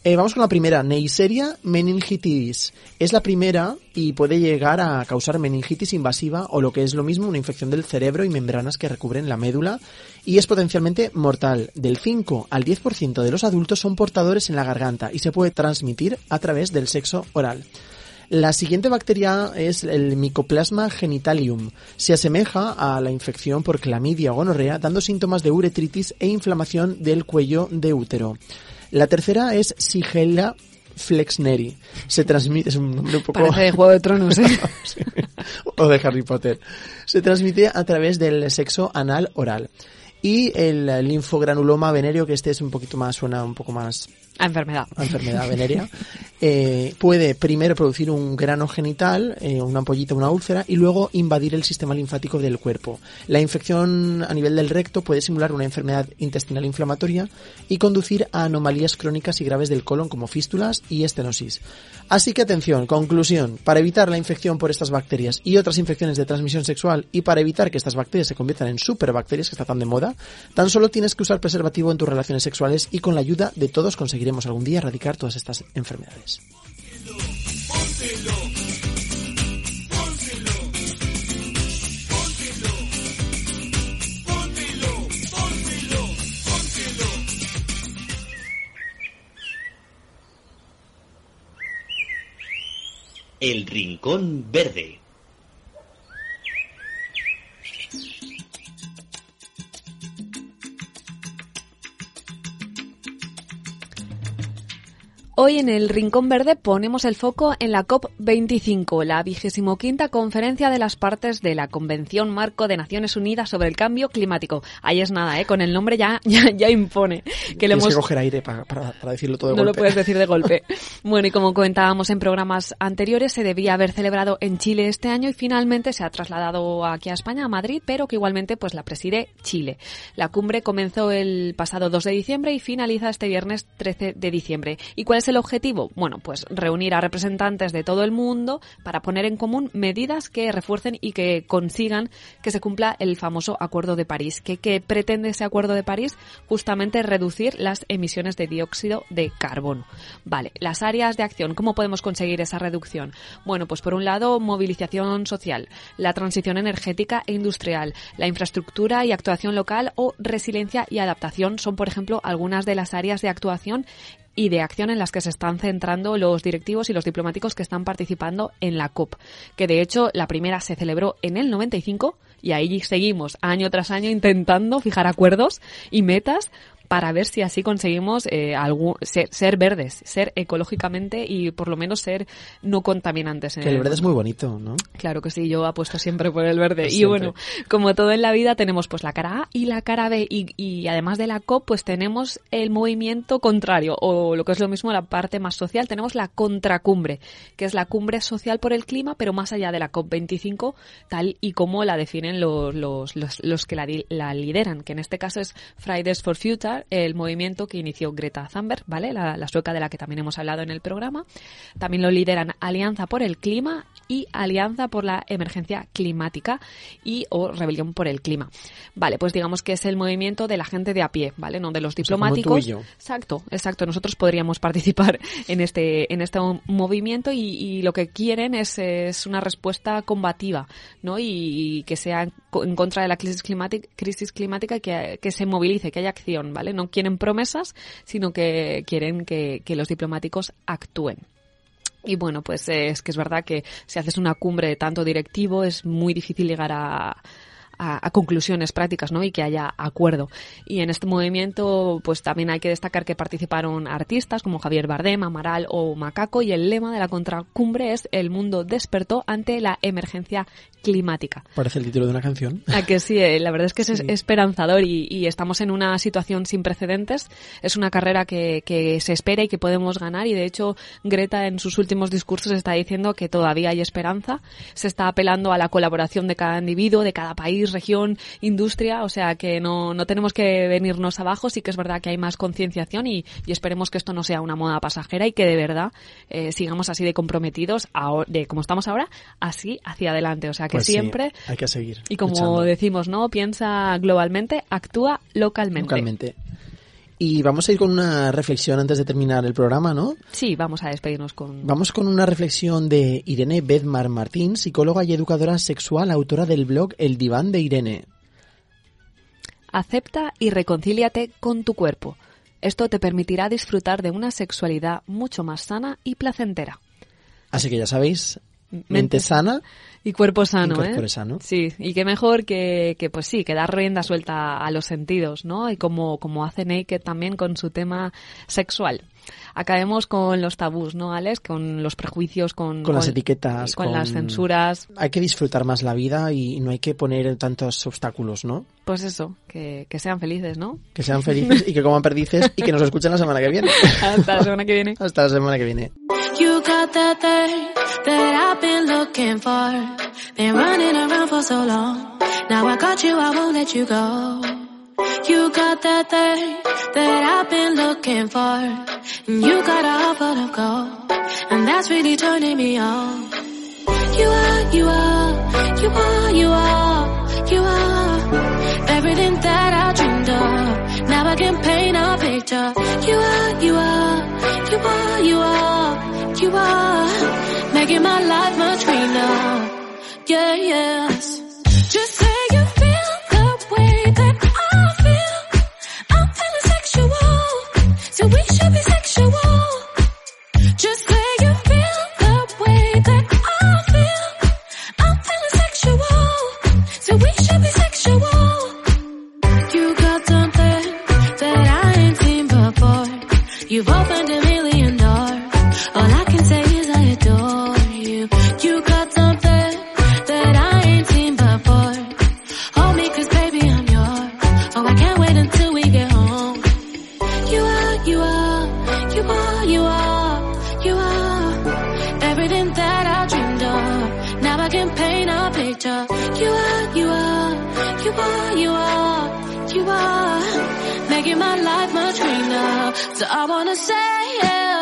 Eh, vamos con la primera, Neisseria meningitis. Es la primera y puede llegar a causar meningitis invasiva o lo que es lo mismo, una infección del cerebro y membranas que recubren la médula y es potencialmente mortal. Del 5 al 10% de los adultos son portadores en la garganta y se puede transmitir a través del sexo oral. La siguiente bacteria es el Mycoplasma genitalium. Se asemeja a la infección por clamidia o gonorrea, dando síntomas de uretritis e inflamación del cuello de útero. La tercera es Shigella flexneri. Se transmite, es un nombre un poco... Parece de Juego de Tronos, ¿eh? Sí. o de Harry Potter. Se transmite a través del sexo anal oral. Y el linfogranuloma venéreo, que este es un poquito más, suena un poco más Enfermedad. enfermedad venérea, eh, puede primero producir un grano genital, eh, una ampollita, una úlcera, y luego invadir el sistema linfático del cuerpo. La infección a nivel del recto puede simular una enfermedad intestinal inflamatoria y conducir a anomalías crónicas y graves del colon como fístulas y estenosis. Así que atención, conclusión, para evitar la infección por estas bacterias y otras infecciones de transmisión sexual y para evitar que estas bacterias se conviertan en superbacterias, que está tan de moda, tan solo tienes que usar preservativo en tus relaciones sexuales y con la ayuda de todos conseguiremos algún día erradicar todas estas enfermedades. El Rincón Verde. Hoy en el Rincón Verde ponemos el foco en la COP25, la vigésimo quinta conferencia de las partes de la Convención Marco de Naciones Unidas sobre el Cambio Climático. Ahí es nada, ¿eh? con el nombre ya, ya, ya impone. Que lo hemos... que coger aire para, para- para decirlo todo de no lo golpe. puedes decir de golpe. Bueno, y como comentábamos en programas anteriores, se debía haber celebrado en Chile este año y finalmente se ha trasladado aquí a España, a Madrid, pero que igualmente pues la preside Chile. La cumbre comenzó el pasado 2 de diciembre y finaliza este viernes 13 de diciembre. ¿Y cuál es el objetivo? Bueno, pues reunir a representantes de todo el mundo para poner en común medidas que refuercen y que consigan que se cumpla el famoso Acuerdo de París. ¿Qué, qué pretende ese Acuerdo de París? Justamente reducir las emisiones de dióxido de carbono. Vale, las áreas de acción, ¿cómo podemos conseguir esa reducción? Bueno, pues por un lado, movilización social, la transición energética e industrial, la infraestructura y actuación local o resiliencia y adaptación son, por ejemplo, algunas de las áreas de actuación y de acción en las que se están centrando los directivos y los diplomáticos que están participando en la COP, que de hecho la primera se celebró en el 95 y ahí seguimos año tras año intentando fijar acuerdos y metas para ver si así conseguimos eh, algún, ser, ser verdes, ser ecológicamente y por lo menos ser no contaminantes. en Que el el verde es muy bonito, ¿no? Claro que sí, yo apuesto siempre por el verde. Pues y siempre. bueno, como todo en la vida tenemos pues la cara A y la cara B y, y además de la COP pues tenemos el movimiento contrario o lo que es lo mismo la parte más social, tenemos la contracumbre, que es la cumbre social por el clima pero más allá de la COP25 tal y como la definen los, los, los, los que la, la lideran, que en este caso es Fridays for Future, el movimiento que inició Greta Thunberg, ¿vale? La, la sueca de la que también hemos hablado en el programa. También lo lideran Alianza por el Clima y Alianza por la Emergencia Climática y o Rebelión por el Clima. Vale, pues digamos que es el movimiento de la gente de a pie, ¿vale? No de los diplomáticos. Exacto, exacto. Nosotros podríamos participar en este, en este movimiento y, y lo que quieren es, es una respuesta combativa, ¿no? Y, y que sea en co- en contra de la crisis climática, crisis climática que, que se movilice, que haya acción, ¿vale? No quieren promesas, sino que quieren que, los diplomáticos actúen. Y bueno, pues eh, es que es verdad que si haces una cumbre de tanto directivo es muy difícil llegar a, a, a conclusiones prácticas, ¿no? Y que haya acuerdo. Y en este movimiento, pues también hay que destacar que participaron artistas como Javier Bardem, Amaral o Macaco y el lema de la contracumbre es el mundo despertó ante la emergencia climática. Parece el título de una canción. A que sí, eh, la verdad es que es esperanzador y, y estamos en una situación sin precedentes. Es una carrera que, que se espera y que podemos ganar y de hecho Greta en sus últimos discursos está diciendo que todavía hay esperanza. Se está apelando a la colaboración de cada individuo, de cada país, región, industria, o sea que no, no tenemos que venirnos abajo. Sí que es verdad que hay más concienciación y, y esperemos que esto no sea una moda pasajera y que de verdad eh, sigamos así de comprometidos, aho- de como estamos ahora, así hacia adelante. O sea que Pues sí, siempre hay que seguir. y como luchando. decimos, ¿no? Piensa globalmente, actúa localmente. localmente. Y vamos a ir con una reflexión antes de terminar el programa, ¿no? Sí, vamos a despedirnos con... Vamos con una reflexión de Irene Bedmar Martín, psicóloga y educadora sexual, autora del blog El diván de Irene. Acepta y reconcíliate con tu cuerpo. Esto te permitirá disfrutar de una sexualidad mucho más sana y placentera. Así que ya sabéis, Mente sana y cuerpo sano, Y ¿eh? sano. Sí, y qué mejor que, que pues sí, que dar rienda suelta a los sentidos, ¿no? Y como, como hace Naked también con su tema sexual. Acabemos con los tabús, ¿no, Alex? Con los prejuicios, con, con las etiquetas, con, las censuras. Hay que disfrutar más la vida y no hay que poner tantos obstáculos, ¿no? Pues eso, que, que sean felices, ¿no? Que sean felices y que coman perdices y que nos escuchen la semana que viene. Hasta la semana que viene. Hasta la semana que viene. You got that thing that I've been looking for. Been running around for so long. Now I got you, I won't let you go. You got that thing that I've been looking for. And you got a heart full of gold. And that's really turning me on. You are, you are, you are, you are, you are everything that I dreamed of. Now I can paint a picture. You are, you are, you are, you are, you are making my life much greener. Yeah, yes. Just so we should be sexual. Just you feel the way that I feel. I'm feeling sexual, so we should be sexual. You got something that I ain't seen before. You've opened you are, you are, everything that I dreamed of. Now I can paint a picture. You are, you are, you are, you are, you are making my life much greener. So I wanna say, yeah,